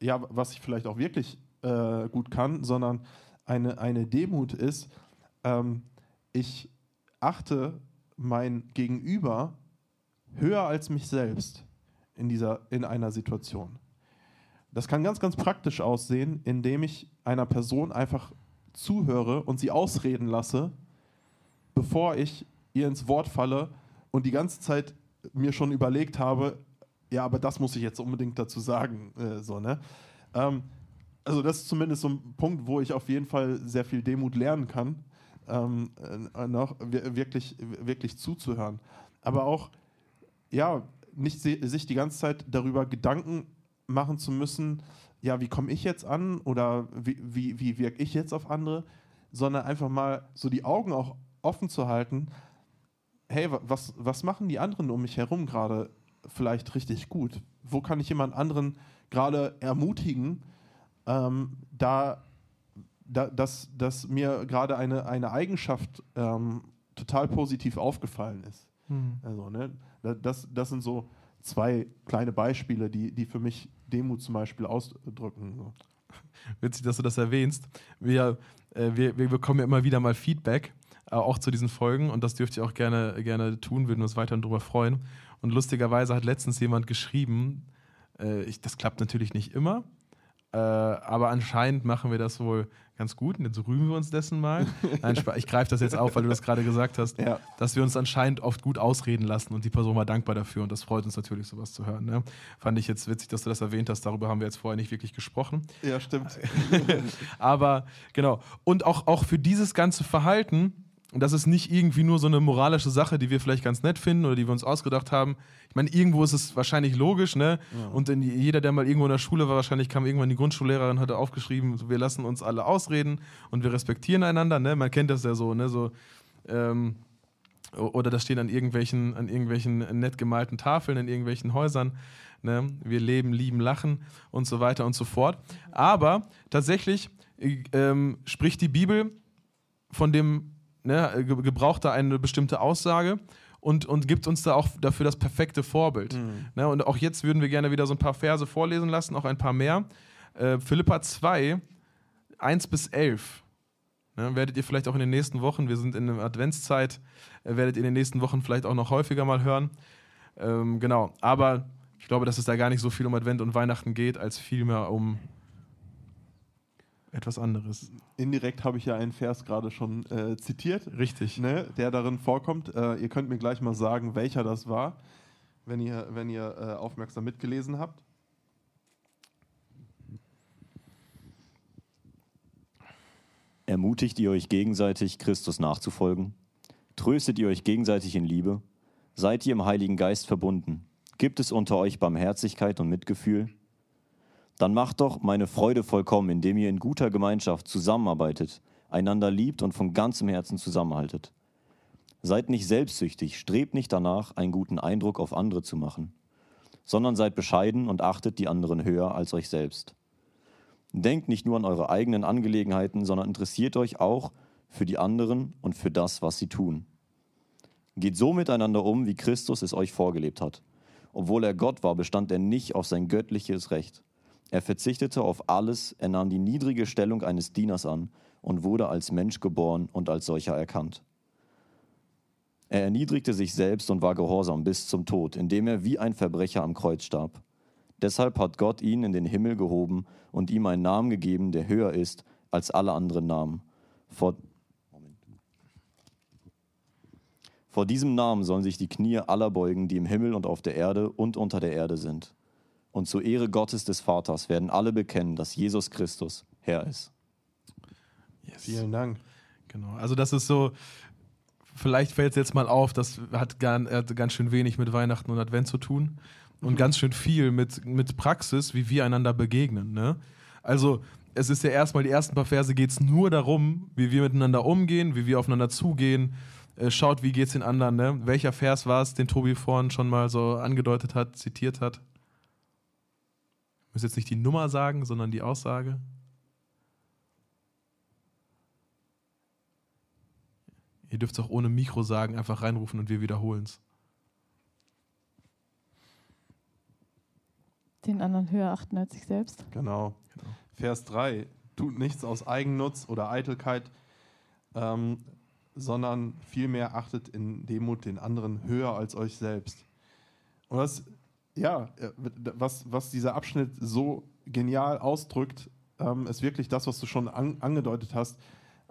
ja, was ich vielleicht auch wirklich äh, gut kann, sondern eine, eine Demut ist, ähm, ich achte mein Gegenüber höher als mich selbst in, dieser, in einer Situation. Das kann ganz, ganz praktisch aussehen, indem ich einer Person einfach zuhöre und sie ausreden lasse, bevor ich ihr ins Wort falle und die ganze Zeit mir schon überlegt habe, ja, aber das muss ich jetzt unbedingt dazu sagen. Äh, so, ne? ähm, also das ist zumindest so ein Punkt, wo ich auf jeden Fall sehr viel Demut lernen kann, ähm, äh, noch wir- wirklich, wirklich zuzuhören. Aber auch, ja, nicht sich die ganze Zeit darüber Gedanken machen zu müssen, ja, wie komme ich jetzt an oder wie, wie, wie wirke ich jetzt auf andere, sondern einfach mal so die Augen auch offen zu halten, hey, wa- was, was machen die anderen um mich herum gerade vielleicht richtig gut? Wo kann ich jemand anderen gerade ermutigen, ähm, da, da dass, dass mir gerade eine, eine Eigenschaft ähm, total positiv aufgefallen ist? Also, ne, da- das, das sind so zwei kleine Beispiele, die, die für mich Demut zum Beispiel ausdrücken. Witzig, dass du das erwähnst. Wir, äh, wir, wir bekommen ja immer wieder mal Feedback, äh, auch zu diesen Folgen, und das dürft ihr auch gerne, gerne tun, würden uns weiterhin darüber freuen. Und lustigerweise hat letztens jemand geschrieben, äh, ich, das klappt natürlich nicht immer, äh, aber anscheinend machen wir das wohl ganz gut und jetzt rühmen wir uns dessen mal. Nein, ich greife das jetzt auf, weil du das gerade gesagt hast, Ja. dass wir uns anscheinend oft gut ausreden lassen und die Person war dankbar dafür und das freut uns natürlich, sowas zu hören. Ne? Fand ich jetzt witzig, dass du das erwähnt hast, darüber haben wir jetzt vorher nicht wirklich gesprochen. Ja, stimmt. Aber genau. Und auch, auch für dieses ganze Verhalten, und das ist nicht irgendwie nur so eine moralische Sache, die wir vielleicht ganz nett finden oder die wir uns ausgedacht haben. Ich meine, irgendwo ist es wahrscheinlich logisch, ne? Und in, jeder, der mal irgendwo in der Schule war, wahrscheinlich kam irgendwann die Grundschullehrerin, hatte aufgeschrieben, wir lassen uns alle ausreden und wir respektieren einander, ne? Man kennt das ja so, ne? So, ähm, oder das stehen an irgendwelchen, an irgendwelchen nett gemalten Tafeln in irgendwelchen Häusern. Ne? Wir leben, lieben, lachen und so weiter und so fort. Aber tatsächlich äh, ähm, spricht die Bibel von dem, ne, ge- gebraucht da eine bestimmte Aussage und, und gibt uns da auch dafür das perfekte Vorbild. Ne? Und auch jetzt würden wir gerne wieder so ein paar Verse vorlesen lassen, auch ein paar mehr. Äh, Philippa 2, 1 bis 11. Ne, werdet ihr vielleicht auch in den nächsten Wochen, wir sind in der Adventszeit, äh, werdet ihr in den nächsten Wochen vielleicht auch noch häufiger mal hören. Ähm, genau, aber ich glaube, dass es da gar nicht so viel um Advent und Weihnachten geht, als vielmehr um etwas anderes. Indirekt habe ich ja einen Vers gerade schon äh, zitiert, Richtig. ne, der darin vorkommt. Äh, ihr könnt mir gleich mal sagen, welcher das war, wenn ihr, wenn ihr äh, aufmerksam mitgelesen habt. Ermutigt ihr euch gegenseitig, Christus nachzufolgen? Tröstet ihr euch gegenseitig in Liebe? Seid ihr im Heiligen Geist verbunden? Gibt es unter euch Barmherzigkeit und Mitgefühl? Dann macht doch meine Freude vollkommen, indem ihr in guter Gemeinschaft zusammenarbeitet, einander liebt und von ganzem Herzen zusammenhaltet. Seid nicht selbstsüchtig, strebt nicht danach, einen guten Eindruck auf andere zu machen, sondern seid bescheiden und achtet die anderen höher als euch selbst. Denkt nicht nur an eure eigenen Angelegenheiten, sondern interessiert euch auch für die anderen und für das, was sie tun. Geht so miteinander um, wie Christus es euch vorgelebt hat. Obwohl er Gott war, bestand er nicht auf sein göttliches Recht. Er verzichtete auf alles, er nahm die niedrige Stellung eines Dieners an und wurde als Mensch geboren und als solcher erkannt. Er erniedrigte sich selbst und war gehorsam bis zum Tod, indem er wie ein Verbrecher am Kreuz starb. Deshalb hat Gott ihn in den Himmel gehoben und ihm einen Namen gegeben, der höher ist als alle anderen Namen. Vor, Vor diesem Namen sollen sich die Knie aller beugen, die im Himmel und auf der Erde und unter der Erde sind. Und zur Ehre Gottes des Vaters werden alle bekennen, dass Jesus Christus Herr ist. Yes. Vielen Dank. Genau. Also das ist so, vielleicht fällt es jetzt mal auf, das hat ganz, hat ganz schön wenig mit Weihnachten und Advent zu tun und ganz schön viel mit, mit Praxis, wie wir einander begegnen. Ne? Also es ist ja erstmal, die ersten paar Verse geht es nur darum, wie wir miteinander umgehen, wie wir aufeinander zugehen. Äh, schaut, wie geht es den anderen. Ne? Welcher Vers war es, den Tobi vorhin schon mal so angedeutet hat, zitiert hat? Muss jetzt nicht die Nummer sagen, sondern die Aussage. Ihr dürft es auch ohne Mikro sagen, einfach reinrufen und wir wiederholen es. Den anderen höher achten als sich selbst. Genau. Vers 3. Tut nichts aus Eigennutz oder Eitelkeit, ähm, sondern vielmehr achtet in Demut den anderen höher als euch selbst. Und das, ja, äh, was, was dieser Abschnitt so genial ausdrückt, ähm, ist wirklich das, was du schon an, angedeutet hast.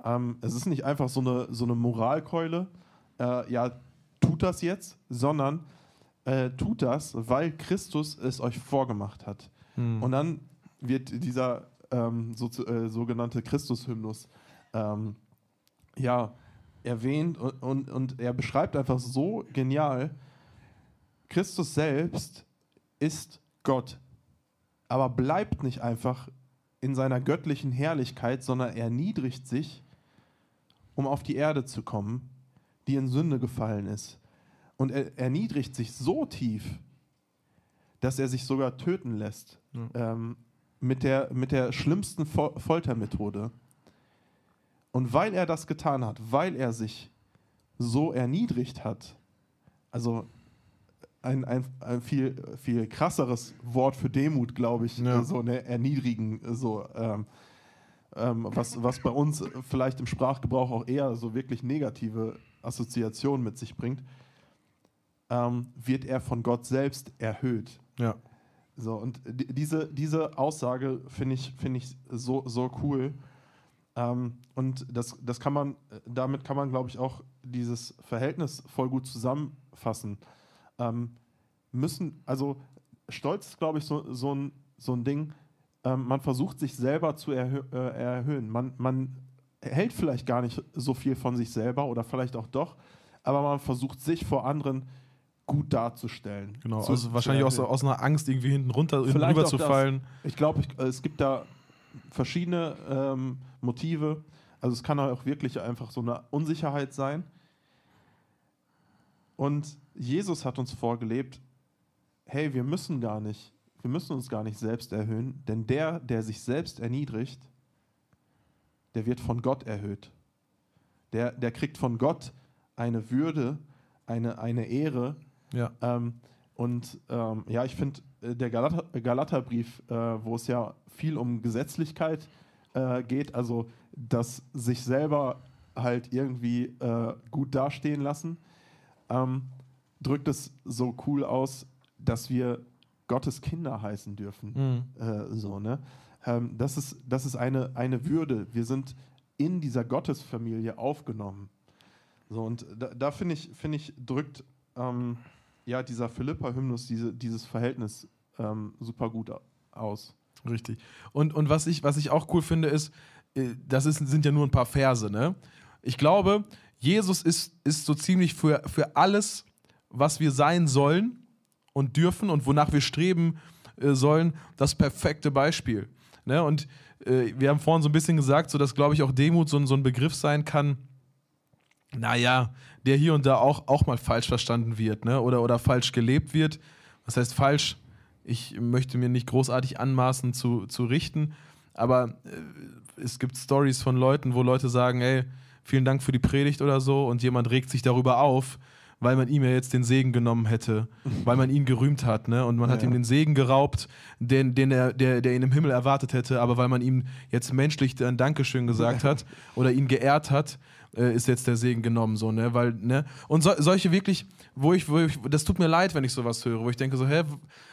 Ähm, es ist nicht einfach so eine, so eine Moralkeule, äh, ja, tut das jetzt, sondern äh, tut das, weil Christus es euch vorgemacht hat. Hm. Und dann wird dieser ähm, so, äh, sogenannte Christus-Hymnus ähm, ja, erwähnt und, und, und er beschreibt einfach so genial, Christus selbst ist Gott, aber bleibt nicht einfach in seiner göttlichen Herrlichkeit, sondern er erniedrigt sich, um auf die Erde zu kommen, die in Sünde gefallen ist. Und er erniedrigt sich so tief, dass er sich sogar töten lässt. Ähm, mit, der, mit der schlimmsten Fol Foltermethode. Und weil er das getan hat, weil er sich so erniedrigt hat, also ein, ein, ein viel, viel krasseres Wort für Demut, glaube ich, Ja. so eine Erniedrigen, so ähm, ähm, was, was bei uns vielleicht im Sprachgebrauch auch eher so wirklich negative Assoziationen mit sich bringt, ähm, wird er von Gott selbst erhöht. Ja. So, und di- diese, diese Aussage finde ich, find ich so, so cool. Ähm, und das, das kann man, äh, damit kann man, glaube ich, auch dieses Verhältnis voll gut zusammenfassen. Ähm, müssen, also Stolz ist, glaube ich, so, so, ein, so ein Ding, ähm, man versucht sich selber zu erhö äh, erhöhen. Man, man hält vielleicht gar nicht so viel von sich selber oder vielleicht auch doch, aber man versucht sich vor anderen gut darzustellen. Genau, Zu- also wahrscheinlich aus, aus einer Angst, irgendwie hinten runter, hinten rüber zu fallen. Ich glaube, ich, es gibt da verschiedene ähm, Motive. Also es kann auch wirklich einfach so eine Unsicherheit sein. Und Jesus hat uns vorgelebt, hey, wir müssen gar nicht, wir müssen uns gar nicht selbst erhöhen, denn der, der sich selbst erniedrigt, der wird von Gott erhöht. Der, der kriegt von Gott eine Würde, eine, eine Ehre, Ja. ähm, und ähm, ja, ich finde, äh, der Galater, Galaterbrief, äh, wo es ja viel um Gesetzlichkeit äh, geht, also das sich selber halt irgendwie äh, gut dastehen lassen, ähm, drückt es so cool aus, dass wir Gottes Kinder heißen dürfen. Mhm. Äh, so, ne? ähm, das ist, das ist eine, eine Würde. Wir sind in dieser Gottesfamilie aufgenommen. So, und da, da finde ich, find ich, drückt ähm, ja dieser Philippa-Hymnus diese, dieses Verhältnis ähm, super gut au- aus. Richtig. Und, und was, ich, was ich auch cool finde, ist, äh, das ist, sind ja nur ein paar Verse, ne? Ich glaube, Jesus ist, ist so ziemlich für, für alles, was wir sein sollen und dürfen und wonach wir streben äh, sollen, das perfekte Beispiel. Ne? Und äh, wir haben vorhin so ein bisschen gesagt, so dass, glaube ich, auch Demut so, ein- Begriff sein kann, naja, der hier und da auch, auch mal falsch verstanden wird, ne? Oder, oder falsch gelebt wird. Was heißt falsch? Ich möchte mir nicht großartig anmaßen zu, zu richten, aber äh, es gibt Stories von Leuten, wo Leute sagen, ey, vielen Dank für die Predigt oder so und jemand regt sich darüber auf, weil man ihm ja jetzt den Segen genommen hätte, weil man ihn gerühmt hat, ne? Und man hat Ja. ihm den Segen geraubt, den, den er, der, der ihn im Himmel erwartet hätte, aber weil man ihm jetzt menschlich ein Dankeschön gesagt hat oder ihn geehrt hat, äh, ist jetzt der Segen genommen, so, ne? Weil, ne? Und so, solche wirklich, wo ich, wo ich, das tut mir leid, wenn ich sowas höre, wo ich denke so, hä,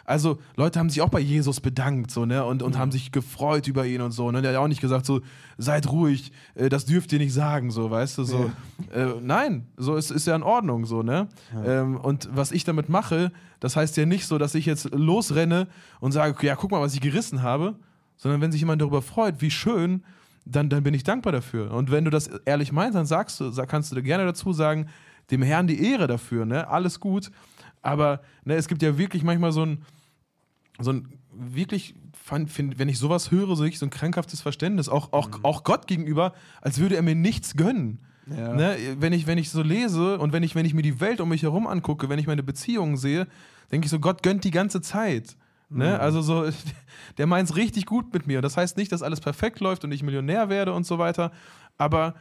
also Leute haben sich auch bei Jesus bedankt, so, ne? Und, und haben sich gefreut über ihn und so, ne? Der hat auch nicht gesagt, so, seid ruhig, äh, das dürft ihr nicht sagen, so, weißt du, so. Äh, nein, so ist, ist ja in Ordnung, so, ne? Ähm, und was ich damit mache, das heißt ja nicht so, dass ich jetzt losrenne und sage, ja, guck mal, was ich gerissen habe, sondern wenn sich jemand darüber freut, wie schön, dann, dann bin ich dankbar dafür. Und wenn du das ehrlich meinst, dann sagst du, kannst du gerne dazu sagen, dem Herrn die Ehre dafür, ne? Alles gut. Aber ne, es gibt ja wirklich manchmal so ein, so ein wirklich, fand, find, wenn ich sowas höre, so, ich, so ein krankhaftes Verständnis, auch, auch, auch Gott gegenüber, als würde er mir nichts gönnen. Ja. Ne? Wenn, ich, wenn ich so lese und wenn ich, wenn ich mir die Welt um mich herum angucke, wenn ich meine Beziehungen sehe, denke ich so, Gott gönnt die ganze Zeit. Ne? Also so, der meint es richtig gut mit mir. Das heißt nicht, dass alles perfekt läuft und ich Millionär werde und so weiter, aber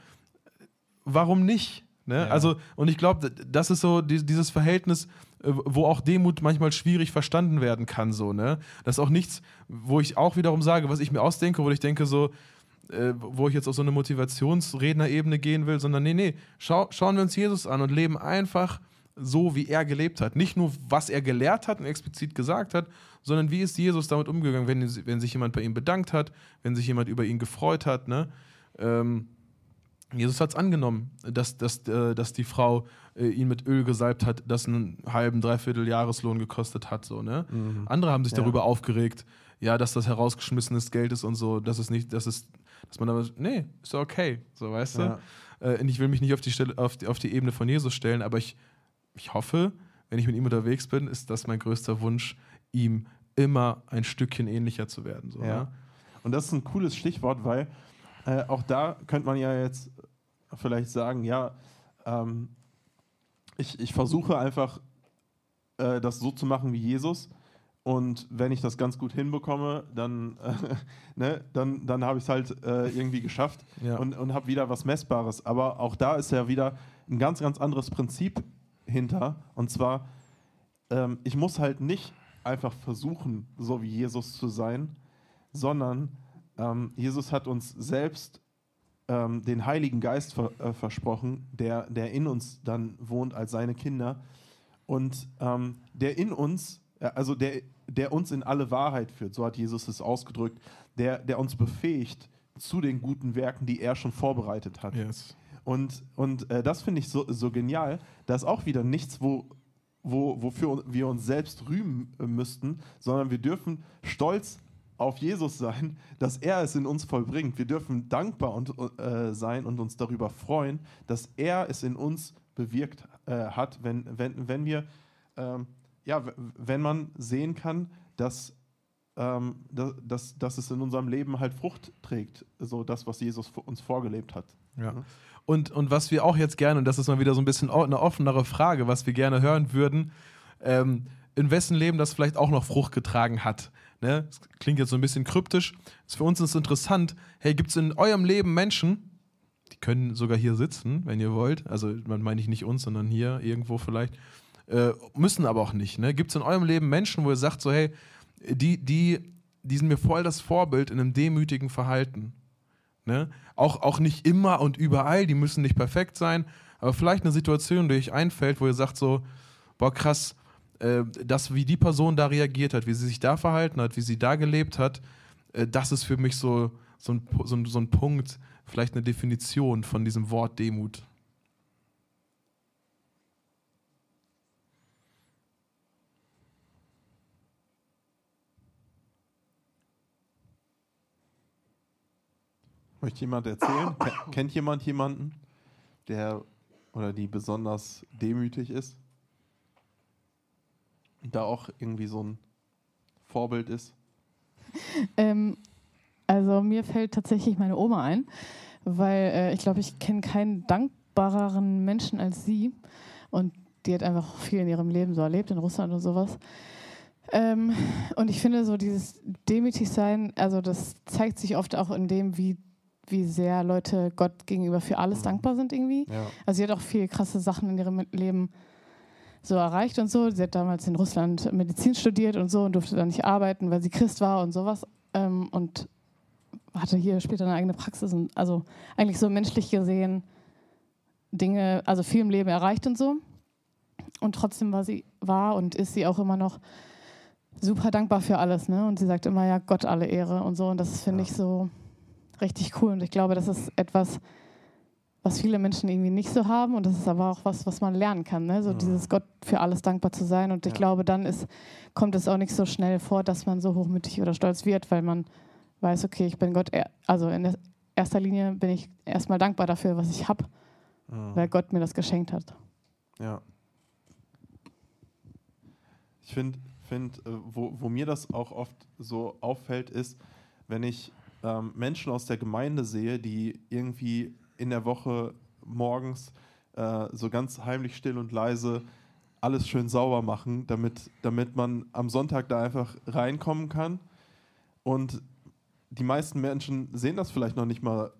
warum nicht? Ne? Ja. Also, und ich glaube, das ist so die, dieses Verhältnis, äh, wo auch Demut manchmal schwierig verstanden werden kann. So, ne? Das ist auch nichts, wo ich auch wiederum sage, was ich mir ausdenke, wo ich denke, so, äh, wo ich jetzt auf so eine Motivationsrednerebene gehen will, sondern nee, nee, schau, schauen wir uns Jesus an und leben einfach so, wie er gelebt hat. Nicht nur, was er gelehrt hat und explizit gesagt hat, sondern wie ist Jesus damit umgegangen, wenn, wenn sich jemand bei ihm bedankt hat, wenn sich jemand über ihn gefreut hat. Ne? Ähm, Jesus hat es angenommen, dass, dass, äh, dass die Frau äh, ihn mit Öl gesalbt hat, das einen halben, dreiviertel Jahreslohn gekostet hat. So, ne? Andere haben sich Ja. darüber aufgeregt, ja, dass das herausgeschmissenes Geld ist und so, dass es nicht, dass es, dass man aber, nee, ist okay, so weißt Ja. du. Äh, und ich will mich nicht auf die, Stelle, auf, die, auf die Ebene von Jesus stellen, aber ich, ich hoffe, wenn ich mit ihm unterwegs bin, ist das mein größter Wunsch, ihm immer ein Stückchen ähnlicher zu werden. So, Ja. ne? Und das ist ein cooles Stichwort, weil äh, auch da könnte man ja jetzt vielleicht sagen, ja, ähm, ich, ich versuche einfach äh, das so zu machen wie Jesus. Und wenn ich das ganz gut hinbekomme, dann, äh, ne, dann, dann habe ich es halt äh, irgendwie geschafft Ja. und, und habe wieder was Messbares. Aber auch da ist ja wieder ein ganz, ganz anderes Prinzip hinter. Und zwar, ähm, ich muss halt nicht einfach versuchen, so wie Jesus zu sein, sondern ähm, Jesus hat uns selbst ähm, den Heiligen Geist ver äh, versprochen, der, der in uns dann wohnt als seine Kinder und ähm, der in uns, äh, also der, der uns in alle Wahrheit führt, so hat Jesus es ausgedrückt, der, der uns befähigt zu den guten Werken, die er schon vorbereitet hat. Yes. Und, und äh, das finde ich so, so genial. Da ist auch wieder nichts, wo, wo, wofür wir uns selbst rühmen äh, müssten, sondern wir dürfen stolz auf Jesus sein, dass er es in uns vollbringt. Wir dürfen dankbar und, äh, sein und uns darüber freuen, dass er es in uns bewirkt äh, hat, wenn, wenn, wenn wir, ähm, ja, wenn man sehen kann, dass, ähm, dass, dass, dass es in unserem Leben halt Frucht trägt, so das, was Jesus uns vorgelebt hat. Ja. Und, und was wir auch jetzt gerne, und das ist mal wieder so ein bisschen eine offenere Frage, was wir gerne hören würden, ähm, in wessen Leben das vielleicht auch noch Frucht getragen hat. Ne? Das klingt jetzt so ein bisschen kryptisch. Für uns ist interessant. Hey, gibt es in eurem Leben Menschen, die können sogar hier sitzen, wenn ihr wollt. Also, man meine ich nicht uns, sondern hier irgendwo vielleicht. Äh, müssen aber auch nicht. Ne? Gibt es in eurem Leben Menschen, wo ihr sagt, so, hey, die, die, die sind mir voll das Vorbild in einem demütigen Verhalten? Ne? Auch, auch nicht immer und überall, die müssen nicht perfekt sein, aber vielleicht eine Situation, die euch einfällt, wo ihr sagt so, boah krass, äh, das, wie die Person da reagiert hat, wie sie sich da verhalten hat, wie sie da gelebt hat, äh, das ist für mich so, so, ein, so, so ein Punkt, vielleicht eine Definition von diesem Wort Demut. Möchte jemand erzählen? Ken- Kennt jemand jemanden, der oder die besonders demütig ist? Da auch irgendwie so ein Vorbild ist? Ähm, also mir fällt tatsächlich meine Oma ein, weil äh, ich glaube, ich kenne keinen dankbareren Menschen als sie. Und die hat einfach viel in ihrem Leben so erlebt, in Russland und sowas. Ähm, und ich finde so dieses demütig sein, also das zeigt sich oft auch in dem, wie, wie sehr Leute Gott gegenüber für alles dankbar sind irgendwie. Ja. Also sie hat auch viele krasse Sachen in ihrem Leben so erreicht und so. Sie hat damals in Russland Medizin studiert und so und durfte dann nicht arbeiten, weil sie Christ war und sowas. Ähm, und hatte hier später eine eigene Praxis und also eigentlich so menschlich gesehen Dinge, also viel im Leben erreicht und so. Und trotzdem war sie, war und ist sie auch immer noch super dankbar für alles, ne? Und sie sagt immer, ja, Gott alle Ehre und so. Und das finde ich so richtig cool. Und ich glaube, das ist etwas, was viele Menschen irgendwie nicht so haben. Und das ist aber auch was, was man lernen kann, ne? So dieses Gott für alles dankbar zu sein. Und ich glaube, dann ist, kommt es auch nicht so schnell vor, dass man so hochmütig oder stolz wird, weil man weiß, okay, ich bin Gott, also in erster Linie bin ich erstmal dankbar dafür, was ich habe, weil Gott mir das geschenkt hat. Ja. Ich finde, find, äh, wo, wo mir das auch oft so auffällt, ist, wenn ich ähm, Menschen aus der Gemeinde sehe, die irgendwie in der Woche morgens äh, so ganz heimlich still und leise alles schön sauber machen, damit, damit man am Sonntag da einfach reinkommen kann. Und die meisten Menschen sehen das vielleicht noch nicht mal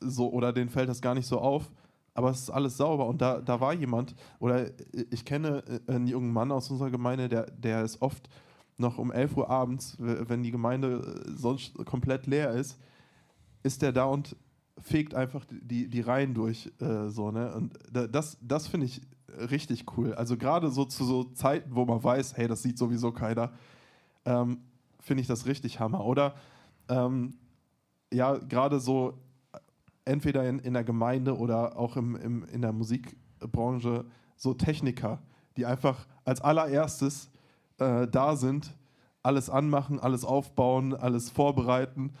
so oder denen fällt das gar nicht so auf, aber es ist alles sauber. Und da, da war jemand, oder ich kenne äh, einen jungen Mann aus unserer Gemeinde, der, der ist oft noch um 11 Uhr abends, wenn die Gemeinde äh, sonst komplett leer ist, ist der da und fegt einfach die, die Reihen durch. Äh, so, ne? Und da- das, das finde ich richtig cool. Also gerade so zu so Zeiten, wo man weiß, hey, das sieht sowieso keiner, ähm, finde ich das richtig Hammer. Oder ähm, ja, gerade so entweder in, in der Gemeinde oder auch im, im, in der Musikbranche so Techniker, die einfach als allererstes äh, da sind, alles anmachen, alles aufbauen, alles vorbereiten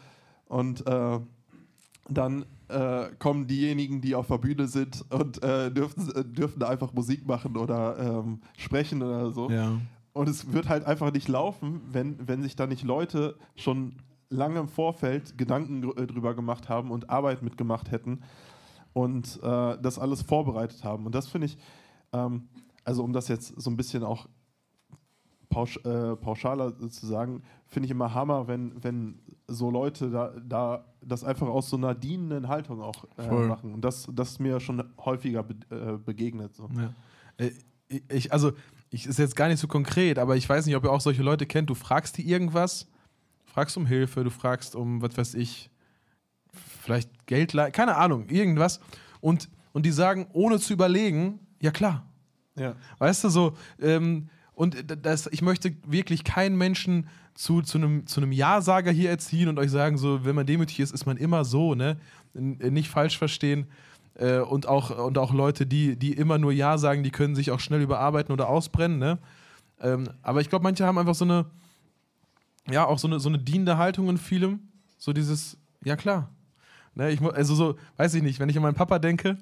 und äh, dann äh, kommen diejenigen, die auf der Bühne sind und äh, dürfen, äh, dürfen da einfach Musik machen oder ähm, sprechen oder so. Ja. Und es wird halt einfach nicht laufen, wenn, wenn sich da nicht Leute schon lange im Vorfeld Gedanken äh, drüber gemacht haben und Arbeit mitgemacht hätten und äh, das alles vorbereitet haben. Und das finde ich, ähm, also um das jetzt so ein bisschen auch pausch, äh, pauschaler zu sagen, finde ich immer Hammer, wenn, wenn so Leute da, da das einfach aus so einer dienenden Haltung auch äh, machen. Und das, das ist mir schon häufiger be äh, begegnet. So. Ja. Äh, Ich, also, ich ist jetzt gar nicht so konkret, aber ich weiß nicht, ob ihr auch solche Leute kennt. Du fragst die irgendwas, fragst um Hilfe, du fragst um, was weiß ich, vielleicht Geld, keine Ahnung, irgendwas. Und, und die sagen, ohne zu überlegen, ja klar. Ja. Weißt du, so, ähm, und das, ich möchte wirklich keinen Menschen zu, zu einem zu einem Ja-Sager hier erziehen und euch sagen, so, wenn man demütig ist, ist man immer so, ne? N nicht falsch verstehen. Äh, und, auch, und auch Leute, die, die immer nur Ja sagen, die können sich auch schnell überarbeiten oder ausbrennen, ne? Ähm, aber ich glaube, manche haben einfach so eine, ja, auch so eine, so eine dienende Haltung in vielem. So dieses, ja klar. Ne, ich, also so, weiß ich nicht, wenn ich an meinen Papa denke,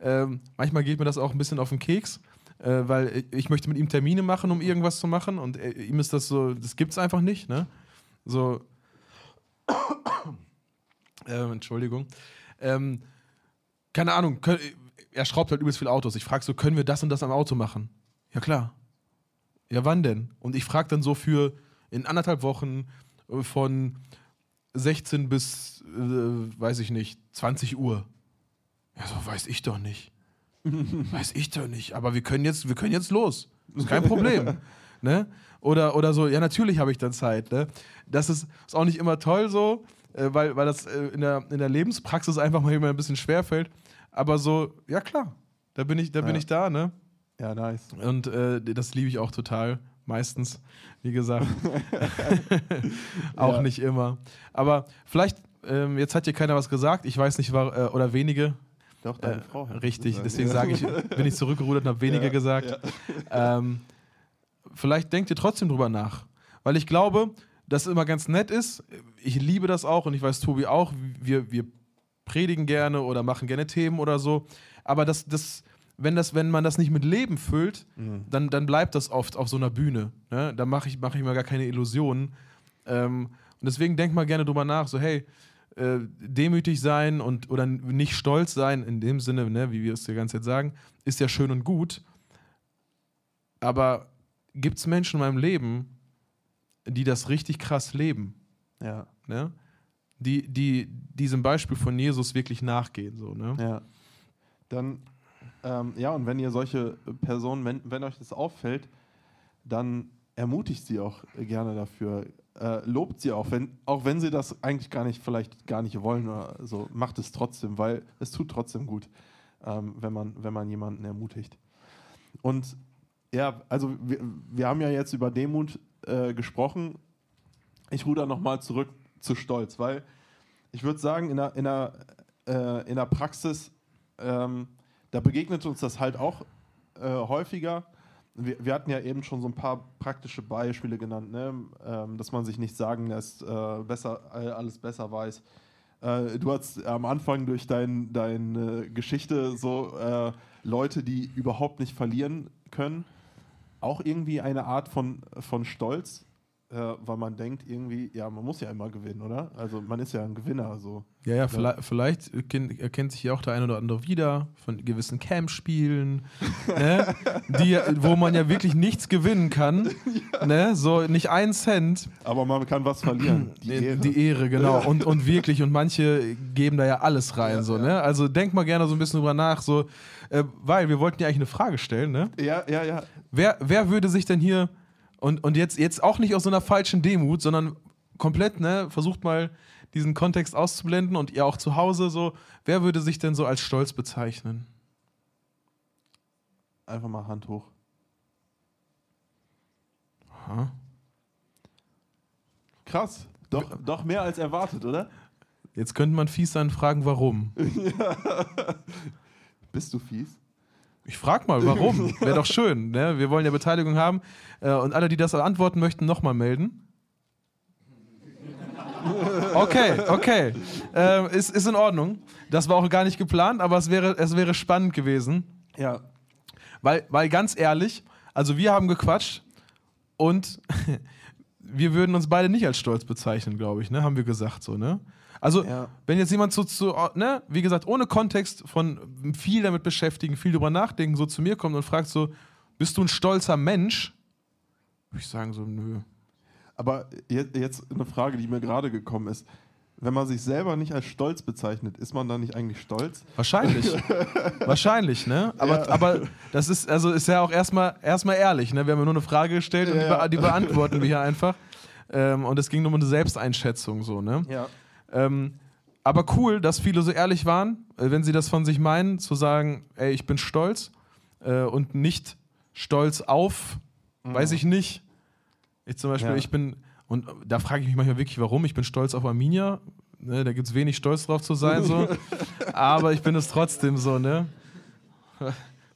ähm, manchmal geht mir das auch ein bisschen auf den Keks, äh, weil ich, ich möchte mit ihm Termine machen, um irgendwas zu machen und äh, ihm ist das so, das gibt's einfach nicht, ne? So, ähm, Entschuldigung. Ähm, keine Ahnung, können, er schraubt halt übelst viele Autos. Ich frage so, können wir das und das am Auto machen? Ja klar. Ja, wann denn? Und ich frage dann so für in anderthalb Wochen äh, von 16 bis, äh, weiß ich nicht, 20 Uhr. Ja, so weiß ich doch nicht. weiß ich doch nicht. Aber wir können jetzt, wir können jetzt los. Ist kein Problem. ne? Oder, oder so, ja, natürlich habe ich dann Zeit. Ne? Das ist, ist auch nicht immer toll so. äh, weil, weil das äh, in, der, in der Lebenspraxis einfach mal immer ein bisschen schwer fällt. Aber so, ja klar, da bin ich, da bin Ja. ich da, ne? Ja, nice. Und äh, das liebe ich auch total. Meistens, wie gesagt. auch Ja. nicht immer. Aber vielleicht, ähm, jetzt hat hier keiner was gesagt. Ich weiß nicht, war, äh, oder wenige. Doch, deine Äh, Frau. richtig, deswegen sage ich, bin ich zurückgerudert und habe weniger gesagt. Ähm, vielleicht denkt ihr trotzdem drüber nach. Weil ich glaube, dass es immer ganz nett ist. Ich liebe das auch und ich weiß, Tobi auch. Wir, wir predigen gerne oder machen gerne Themen oder so. Aber das, das, wenn, das, wenn man das nicht mit Leben füllt, Mhm. dann, dann bleibt das oft auf so einer Bühne. Ne? Da mache ich, mach ich mir gar keine Illusionen. Ähm, und deswegen denk mal gerne drüber nach, so hey, äh, demütig sein und oder nicht stolz sein, in dem Sinne, ne, wie wir es die ganze Zeit sagen, ist ja schön und gut. Aber gibt es Menschen in meinem Leben, die das richtig krass leben? Ja, Ne? Die, die diesem Beispiel von Jesus wirklich nachgehen. So, ne? ja. Dann, ähm, ja, und wenn ihr solche Personen, wenn, wenn euch das auffällt, dann ermutigt sie auch gerne dafür. Äh, lobt sie auch, wenn, auch wenn sie das eigentlich gar nicht, vielleicht gar nicht wollen oder so, macht es trotzdem, weil es tut trotzdem gut, ähm, wenn, man, wenn man jemanden ermutigt. Und ja, also wir, wir haben ja jetzt über Demut äh, gesprochen. Ich ruder nochmal zurück zu Stolz, weil ich würde sagen, in der, in der, äh, in der Praxis, ähm, da begegnet uns das halt auch äh, häufiger. Wir, wir hatten ja eben schon so ein paar praktische Beispiele genannt, ne? ähm, dass man sich nicht sagen lässt, äh, besser, alles besser weiß. Äh, du hast am Anfang durch dein, deine Geschichte so äh, Leute, die überhaupt nicht verlieren können, auch irgendwie eine Art von, von Stolz, äh, weil man denkt irgendwie, ja, man muss ja immer gewinnen, oder? Also man ist ja ein Gewinner, so. Ja, ja, vielleicht, vielleicht erkennt, sich ja auch der eine oder andere wieder von gewissen Camp-Spielen, ne? die, wo man ja wirklich nichts gewinnen kann. Ne? So nicht einen Cent. Aber man kann was verlieren. Die Ehre. Die Ehre, genau. Und, und wirklich, und manche geben da ja alles rein. so, Ne? Also denk mal gerne so ein bisschen drüber nach, so, äh, weil wir wollten ja eigentlich eine Frage stellen, ne? Ja, ja, ja. Wer, wer würde sich denn hier, und, und jetzt, jetzt auch nicht aus so einer falschen Demut, sondern komplett, ne, versucht mal diesen Kontext auszublenden und ihr auch zu Hause so, wer würde sich denn so als stolz bezeichnen? Einfach mal Hand hoch. Aha. Krass. Doch, doch mehr als erwartet, oder? Jetzt könnte man fies sein und fragen, warum. Bist du fies? Ich frag mal, warum? Wäre doch schön. Ne? Wir wollen ja Beteiligung haben. Äh, und alle, die das antworten möchten, nochmal melden. Okay, okay. Ähm, ist, ist in Ordnung. Das war auch gar nicht geplant, aber es wäre, es wäre spannend gewesen. Ja. Weil, weil ganz ehrlich, also wir haben gequatscht und wir würden uns beide nicht als stolz bezeichnen, glaube ich, ne? Haben wir gesagt so, ne? Also, Ja. wenn jetzt jemand so zu, ne, wie gesagt, ohne Kontext von viel damit beschäftigen, viel drüber nachdenken, so zu mir kommt und fragt so, bist du ein stolzer Mensch? Würde ich sagen so, nö. Aber je- jetzt eine Frage, die mir gerade gekommen ist. Wenn man sich selber nicht als stolz bezeichnet, ist man dann nicht eigentlich stolz? Wahrscheinlich. Wahrscheinlich, ne? Aber, Ja. aber das ist, also ist ja auch erstmal, erstmal ehrlich, ne? Wir haben ja nur eine Frage gestellt und die, be die beantworten wir hier einfach. Ähm, und es ging nur um eine Selbsteinschätzung, so, ne? Ja. Ähm, aber cool, dass viele so ehrlich waren, äh, wenn sie das von sich meinen, zu sagen, ey, ich bin stolz äh, und nicht stolz auf, weiß ich nicht. Ich zum Beispiel, Ja. ich bin, und da frage ich mich manchmal wirklich, warum. Ich bin stolz auf Arminia. Ne, da gibt es wenig Stolz drauf zu sein, so. aber ich bin es trotzdem so, ne?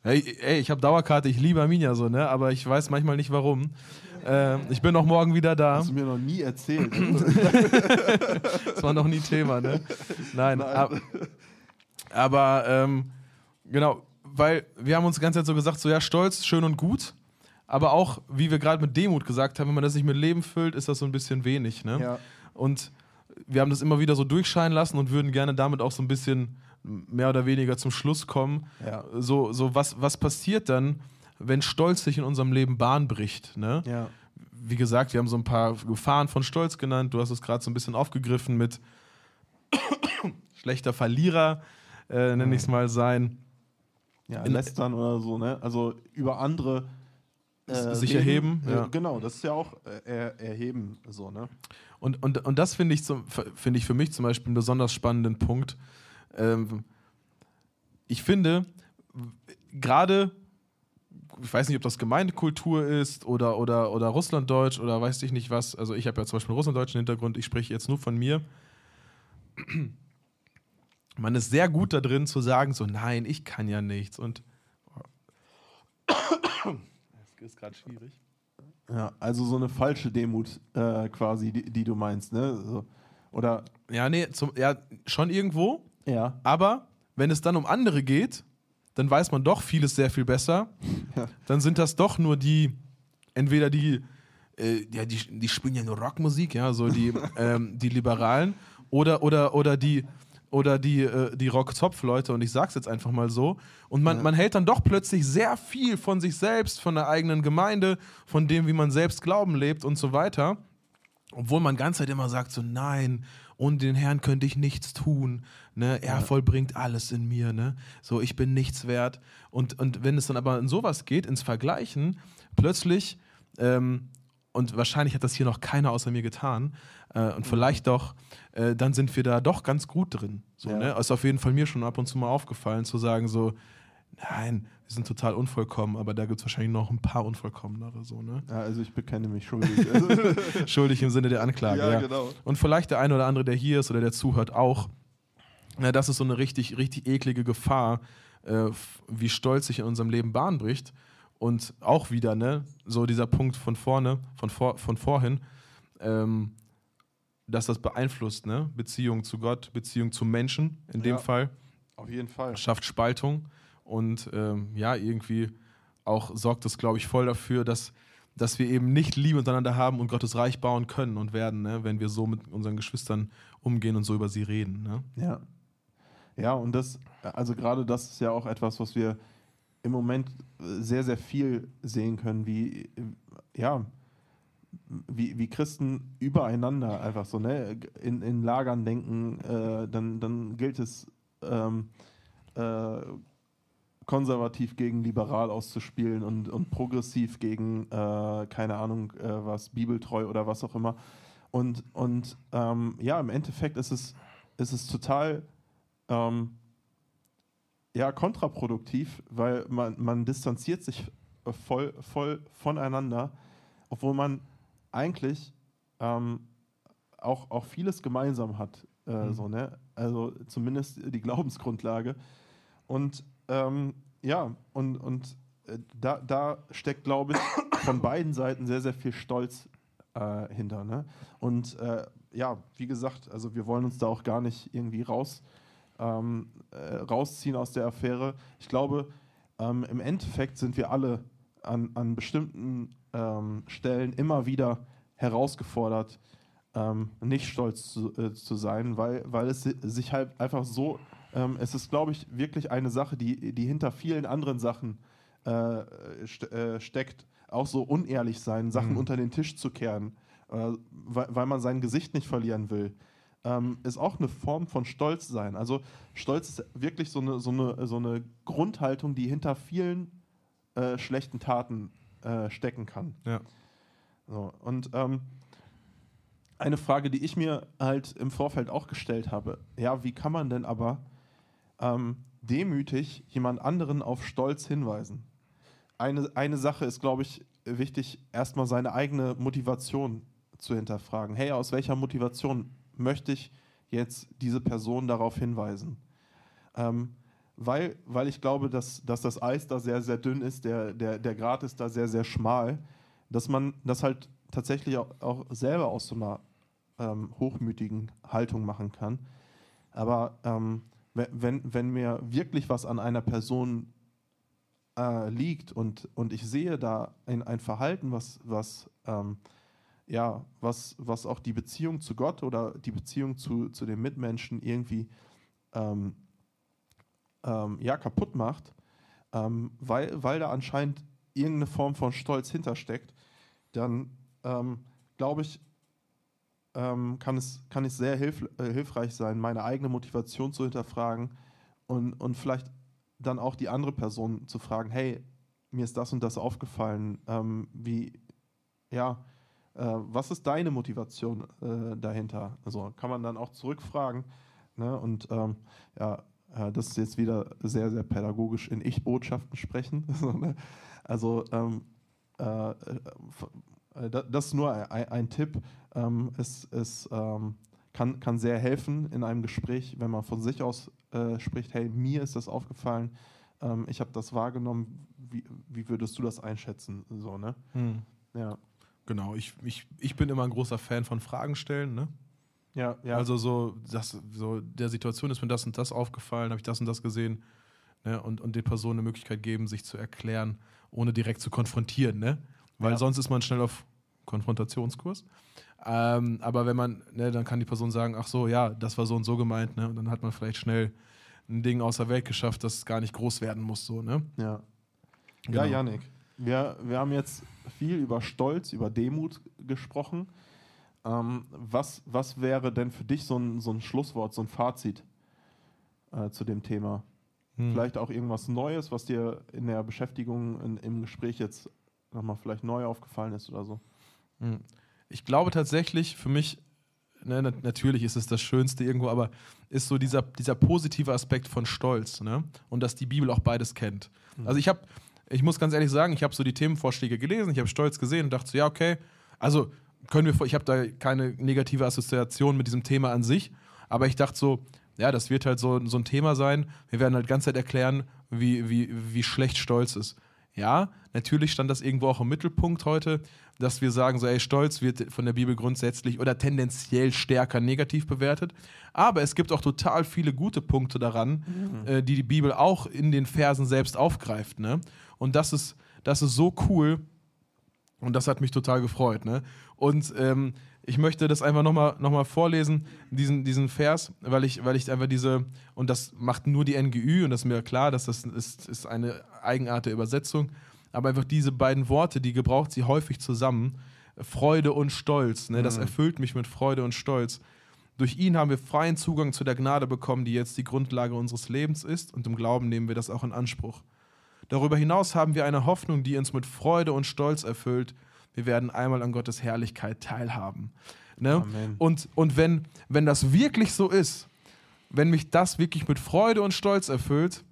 Ey, ey ich habe Dauerkarte, ich liebe Arminia so, ne? Aber ich weiß manchmal nicht warum. Ähm, ich bin auch morgen wieder da. Hast du mir noch nie erzählt. Das war noch nie Thema, ne? Nein, ab, aber ähm, genau, weil wir haben uns die ganze Zeit so gesagt, so ja, stolz, schön und gut, aber auch, wie wir gerade mit Demut gesagt haben, wenn man das nicht mit Leben füllt, ist das so ein bisschen wenig, ne? ja. Und wir haben das immer wieder so durchscheinen lassen und würden gerne damit auch so ein bisschen mehr oder weniger zum Schluss kommen. Ja. So, so was, was passiert dann, wenn Stolz sich in unserem Leben Bahn bricht, ne? Ja. wie gesagt, wir haben so ein paar Gefahren von Stolz genannt. Du hast es gerade so ein bisschen aufgegriffen mit schlechter Verlierer, äh, nenne ich es mal sein. Ja, In- lästern oder so, ne? Also über andere äh, sich erheben. Äh, Ja. Genau, das ist ja auch äh, er, erheben, so, ne? Und, und, und das finde ich, zum- finde ich für mich zum Beispiel einen besonders spannenden Punkt. Ähm, ich finde, gerade, ich weiß nicht, ob das Gemeindekultur ist oder, oder, oder Russlanddeutsch oder weiß ich nicht was. Also ich habe ja zum Beispiel einen russlanddeutschen Hintergrund, ich spreche jetzt nur von mir. Man ist sehr gut da drin zu sagen, so nein, ich kann ja nichts. Und ist gerade schwierig. Ja, also so eine falsche Demut äh, quasi, die, die du meinst, ne? So. Oder Ja, nee, zum, ja, schon irgendwo. ja, Aber wenn es dann um andere geht, dann weiß man doch vieles sehr viel besser. Dann sind das doch nur die, entweder die, äh, ja, die, die spielen ja nur Rockmusik, ja, so die, ähm, die Liberalen, oder, oder, oder die, oder die, äh, die Rock-Zopf-Leute, und ich sag's jetzt einfach mal so. Und man, man hält dann doch plötzlich sehr viel von sich selbst, von der eigenen Gemeinde, von dem, wie man selbst Glauben lebt und so weiter. Obwohl man ganz Zeit immer sagt, so nein, ohne den Herrn könnte ich nichts tun. Ne? Er vollbringt alles in mir. Ne? So, ich bin nichts wert. Und, und wenn es dann aber in sowas geht, ins Vergleichen, plötzlich, ähm, und wahrscheinlich hat das hier noch keiner außer mir getan, äh, und vielleicht doch, äh, dann sind wir da doch ganz gut drin. So, Ja. ne? Ist auf jeden Fall mir schon ab und zu mal aufgefallen, zu sagen so, nein, wir sind total unvollkommen, aber da gibt es wahrscheinlich noch ein paar unvollkommenere. So, ne? ja, also ich bekenne mich schuldig. Schuldig im Sinne der Anklage. ja, Ja, genau. Und vielleicht der eine oder andere, der hier ist oder der zuhört, auch. Ja, das ist so eine richtig, richtig eklige Gefahr, äh, wie Stolz sich in unserem Leben Bahn bricht. Und auch wieder, ne, so dieser Punkt von vorne, von, vor, von vorhin, ähm, dass das beeinflusst, ne? Beziehung zu Gott, Beziehung zu Menschen in dem Ja. Fall Auf jeden Fall. schafft Spaltung und ähm, ja, irgendwie auch sorgt es, glaube ich, voll dafür, dass, dass wir eben nicht Liebe untereinander haben und Gottes Reich bauen können und werden, ne, wenn wir so mit unseren Geschwistern umgehen und so über sie reden. Ne? Ja. Ja, und das, also gerade das ist ja auch etwas, was wir im Moment äh, sehr, sehr viel sehen können, wie, äh, ja, wie, wie Christen übereinander einfach so, ne, in, in Lagern denken, äh, dann, dann gilt es, ähm, äh, konservativ gegen liberal auszuspielen und, und progressiv gegen, äh, keine Ahnung, äh, was, bibeltreu oder was auch immer. Und, und ähm, ja, im Endeffekt ist es, ist es total ähm, ja, kontraproduktiv, weil man, man distanziert sich voll, voll voneinander, obwohl man eigentlich ähm, auch, auch vieles gemeinsam hat. Äh, so, ne? Also zumindest die Glaubensgrundlage. Und ähm, ja, und, und äh, da, da steckt, glaube ich, von beiden Seiten sehr, sehr viel Stolz äh, hinter. Ne? Und äh, ja, wie gesagt, also wir wollen uns da auch gar nicht irgendwie raus, ähm, äh, rausziehen aus der Affäre. Ich glaube, ähm, im Endeffekt sind wir alle an, an bestimmten ähm, Stellen immer wieder herausgefordert, ähm, nicht stolz zu, äh, zu sein, weil, weil es si- sich halt einfach so, ähm, es ist, glaube ich, wirklich eine Sache, die, die hinter vielen anderen Sachen äh, st äh, steckt. Auch so unehrlich sein, Sachen Mhm. unter den Tisch zu kehren, äh, weil, weil man sein Gesicht nicht verlieren will, ähm, ist auch eine Form von Stolz sein. Also Stolz ist wirklich so eine, so eine, so eine Grundhaltung, die hinter vielen äh, schlechten Taten äh, stecken kann. Ja. So, und ähm, eine Frage, die ich mir halt im Vorfeld auch gestellt habe, ja, wie kann man denn aber ähm, demütig jemand anderen auf Stolz hinweisen? Eine, eine Sache ist, glaube ich, wichtig, erstmal seine eigene Motivation zu hinterfragen. Hey, aus welcher Motivation möchte ich jetzt diese Person darauf hinweisen? Ähm, weil, weil ich glaube, dass, dass das Eis da sehr, sehr dünn ist, der, der, der Grat ist da sehr, sehr schmal, dass man das halt tatsächlich auch, selber aus so einer ähm, hochmütigen Haltung machen kann. Aber ähm, we- wenn, wenn mir wirklich was an einer Person äh, liegt und, und ich sehe da ein, ein Verhalten, was, was, ähm, ja, was, was auch die Beziehung zu Gott oder die Beziehung zu, zu den Mitmenschen irgendwie ähm, ähm, ja, kaputt macht, ähm, weil, weil da anscheinend irgendeine Form von Stolz hintersteckt, dann ähm, glaube ich, ähm, kann, es, kann es sehr hilf, äh, hilfreich sein, meine eigene Motivation zu hinterfragen und, und vielleicht dann auch die andere Person zu fragen, hey, mir ist das und das aufgefallen. Ähm, wie, ja, was ist deine Motivation äh, dahinter? Also kann man dann auch zurückfragen. Ne? Und ähm, ja, äh, das ist jetzt wieder sehr, sehr pädagogisch in Ich-Botschaften sprechen. Ne? also ähm, äh, äh, da- das ist nur ein, ein Tipp. Ähm, es es ähm, kann, kann sehr helfen in einem Gespräch, wenn man von sich aus äh, spricht, hey, mir ist das aufgefallen, ähm, ich habe das wahrgenommen, wie, wie würdest du das einschätzen? So, ne? Hm. Ja. Genau, ich, ich, ich bin immer ein großer Fan von Fragen stellen. Ne? Ja, ja. Also so, das, so der Situation ist mir das und das aufgefallen, habe ich das und das gesehen. Ne? Und, und den Personen eine Möglichkeit geben, sich zu erklären, ohne direkt zu konfrontieren. Ne? Weil Ja. sonst ist man schnell auf Konfrontationskurs. Ähm, aber wenn man, ne, dann kann die Person sagen, ach so, ja, das war so und so gemeint, ne? Und dann hat man vielleicht schnell ein Ding aus der Welt geschafft, das gar nicht groß werden muss, so, ne? Ja. Genau. Ja, Yannick, wir, wir haben jetzt viel über Stolz, über Demut gesprochen. Ähm, was, was wäre denn für dich so ein, so ein Schlusswort, so ein Fazit äh, zu dem Thema? Hm. Vielleicht auch irgendwas Neues, was dir in der Beschäftigung, in, im Gespräch jetzt nochmal vielleicht neu aufgefallen ist oder so? Hm. Ich glaube tatsächlich, für mich, ne, nat- natürlich ist es das Schönste irgendwo, aber ist so dieser, dieser positive Aspekt von Stolz ne? und dass die Bibel auch beides kennt. Also ich habe, ich muss ganz ehrlich sagen, ich habe so die Themenvorschläge gelesen, ich habe Stolz gesehen und dachte so, ja, okay, also können wir, ich habe da keine negative Assoziation mit diesem Thema an sich, aber ich dachte so, ja, das wird halt so, so ein Thema sein. Wir werden halt die ganze Zeit erklären, wie, wie, wie schlecht Stolz ist. Ja, natürlich stand das irgendwo auch im Mittelpunkt heute, dass wir sagen, so, ey, Stolz wird von der Bibel grundsätzlich oder tendenziell stärker negativ bewertet. Aber es gibt auch total viele gute Punkte daran, äh, die die Bibel auch in den Versen selbst aufgreift. Ne? Und das ist, das ist so cool, und das hat mich total gefreut. Ne? Und ähm, ich möchte das einfach nochmal noch mal vorlesen, diesen, diesen Vers, weil ich, weil ich einfach diese, und das macht nur die NGÜ, und das ist mir klar, dass das ist, ist eine Eigenart der Übersetzung, aber einfach diese beiden Worte, die gebraucht sie häufig zusammen, Freude und Stolz, ne? das erfüllt mich mit Freude und Stolz. Durch ihn haben wir freien Zugang zu der Gnade bekommen, die jetzt die Grundlage unseres Lebens ist, und im Glauben nehmen wir das auch in Anspruch. Darüber hinaus haben wir eine Hoffnung, die uns mit Freude und Stolz erfüllt. Wir werden einmal an Gottes Herrlichkeit teilhaben. Ne? Amen. Und, und wenn, wenn das wirklich so ist, wenn mich das wirklich mit Freude und Stolz erfüllt,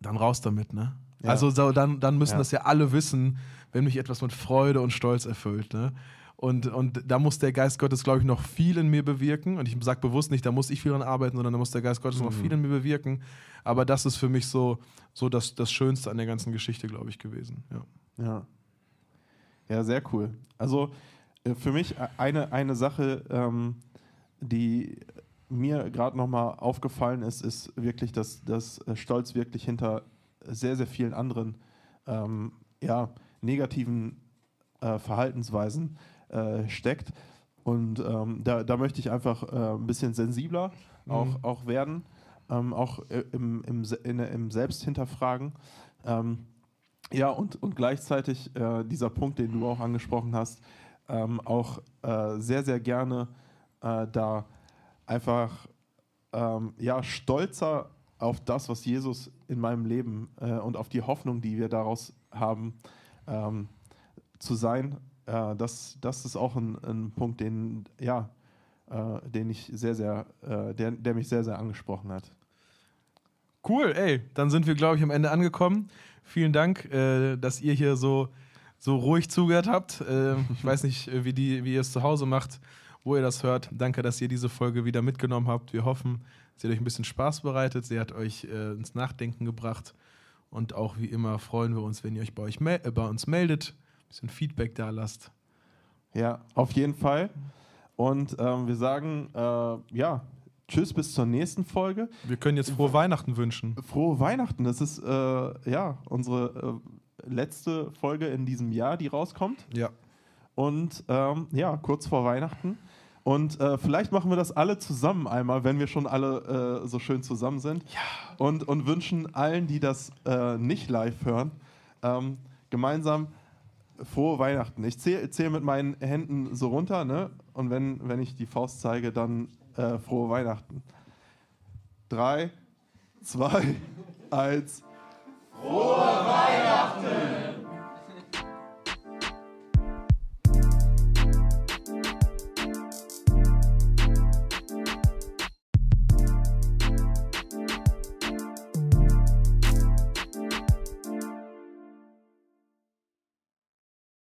dann raus damit, ne? Ja. Also so, dann, dann müssen Ja. das ja alle wissen, wenn mich etwas mit Freude und Stolz erfüllt, ne? Und, und da muss der Geist Gottes, glaube ich, noch viel in mir bewirken. Und ich sage bewusst nicht, da muss ich viel dran arbeiten, sondern da muss der Geist Gottes noch viel in mir bewirken. Aber das ist für mich so, so das, das Schönste an der ganzen Geschichte, glaube ich, gewesen. Ja. Ja. Ja, sehr cool. Also äh, für mich e- eine, eine Sache, ähm, die mir gerade nochmal aufgefallen ist, ist wirklich, dass, dass äh, Stolz wirklich hinter sehr, sehr vielen anderen ähm, ja, negativen äh, Verhaltensweisen äh, steckt. Und ähm, da, da möchte ich einfach äh, ein bisschen sensibler auch, auch werden, ähm, auch äh, im, im, in, im Selbsthinterfragen. Ähm, ja, und, und gleichzeitig äh, dieser Punkt, den du auch angesprochen hast, ähm, auch äh, sehr, sehr gerne äh, da einfach ähm, ja, stolzer auf das, was Jesus in meinem Leben äh, und auf die Hoffnung, die wir daraus haben, ähm, zu sein. Äh, das, das ist auch ein, ein Punkt, den, ja, äh, den ich sehr, sehr, der, der mich sehr, sehr angesprochen hat. Cool, ey, dann sind wir, glaube ich, am Ende angekommen. Vielen Dank, äh, dass ihr hier so, so ruhig zugehört habt. Äh, ich weiß nicht, äh, wie, die, wie ihr es zu Hause macht, wo ihr das hört. Danke, dass ihr diese Folge wieder mitgenommen habt. Wir hoffen, sie hat euch ein bisschen Spaß bereitet. Sie hat euch äh, ins Nachdenken gebracht. Und auch wie immer freuen wir uns, wenn ihr euch bei, euch mel äh, bei uns meldet, ein bisschen Feedback da lasst. Ja, auf jeden Fall. Und ähm, wir sagen, äh, ja, tschüss bis zur nächsten Folge. Wir können jetzt frohe Weihnachten wünschen. Frohe Weihnachten. Das ist äh, ja unsere äh, letzte Folge in diesem Jahr, die rauskommt. Ja. Und ähm, ja, kurz vor Weihnachten. Und äh, vielleicht machen wir das alle zusammen einmal, wenn wir schon alle äh, so schön zusammen sind. Ja. Und, und wünschen allen, die das äh, nicht live hören, ähm, gemeinsam frohe Weihnachten. Ich zähle zähl mit meinen Händen so runter, ne? Und wenn, wenn ich die Faust zeige, dann äh, frohe Weihnachten. Drei, zwei, eins. Frohe Weihnachten!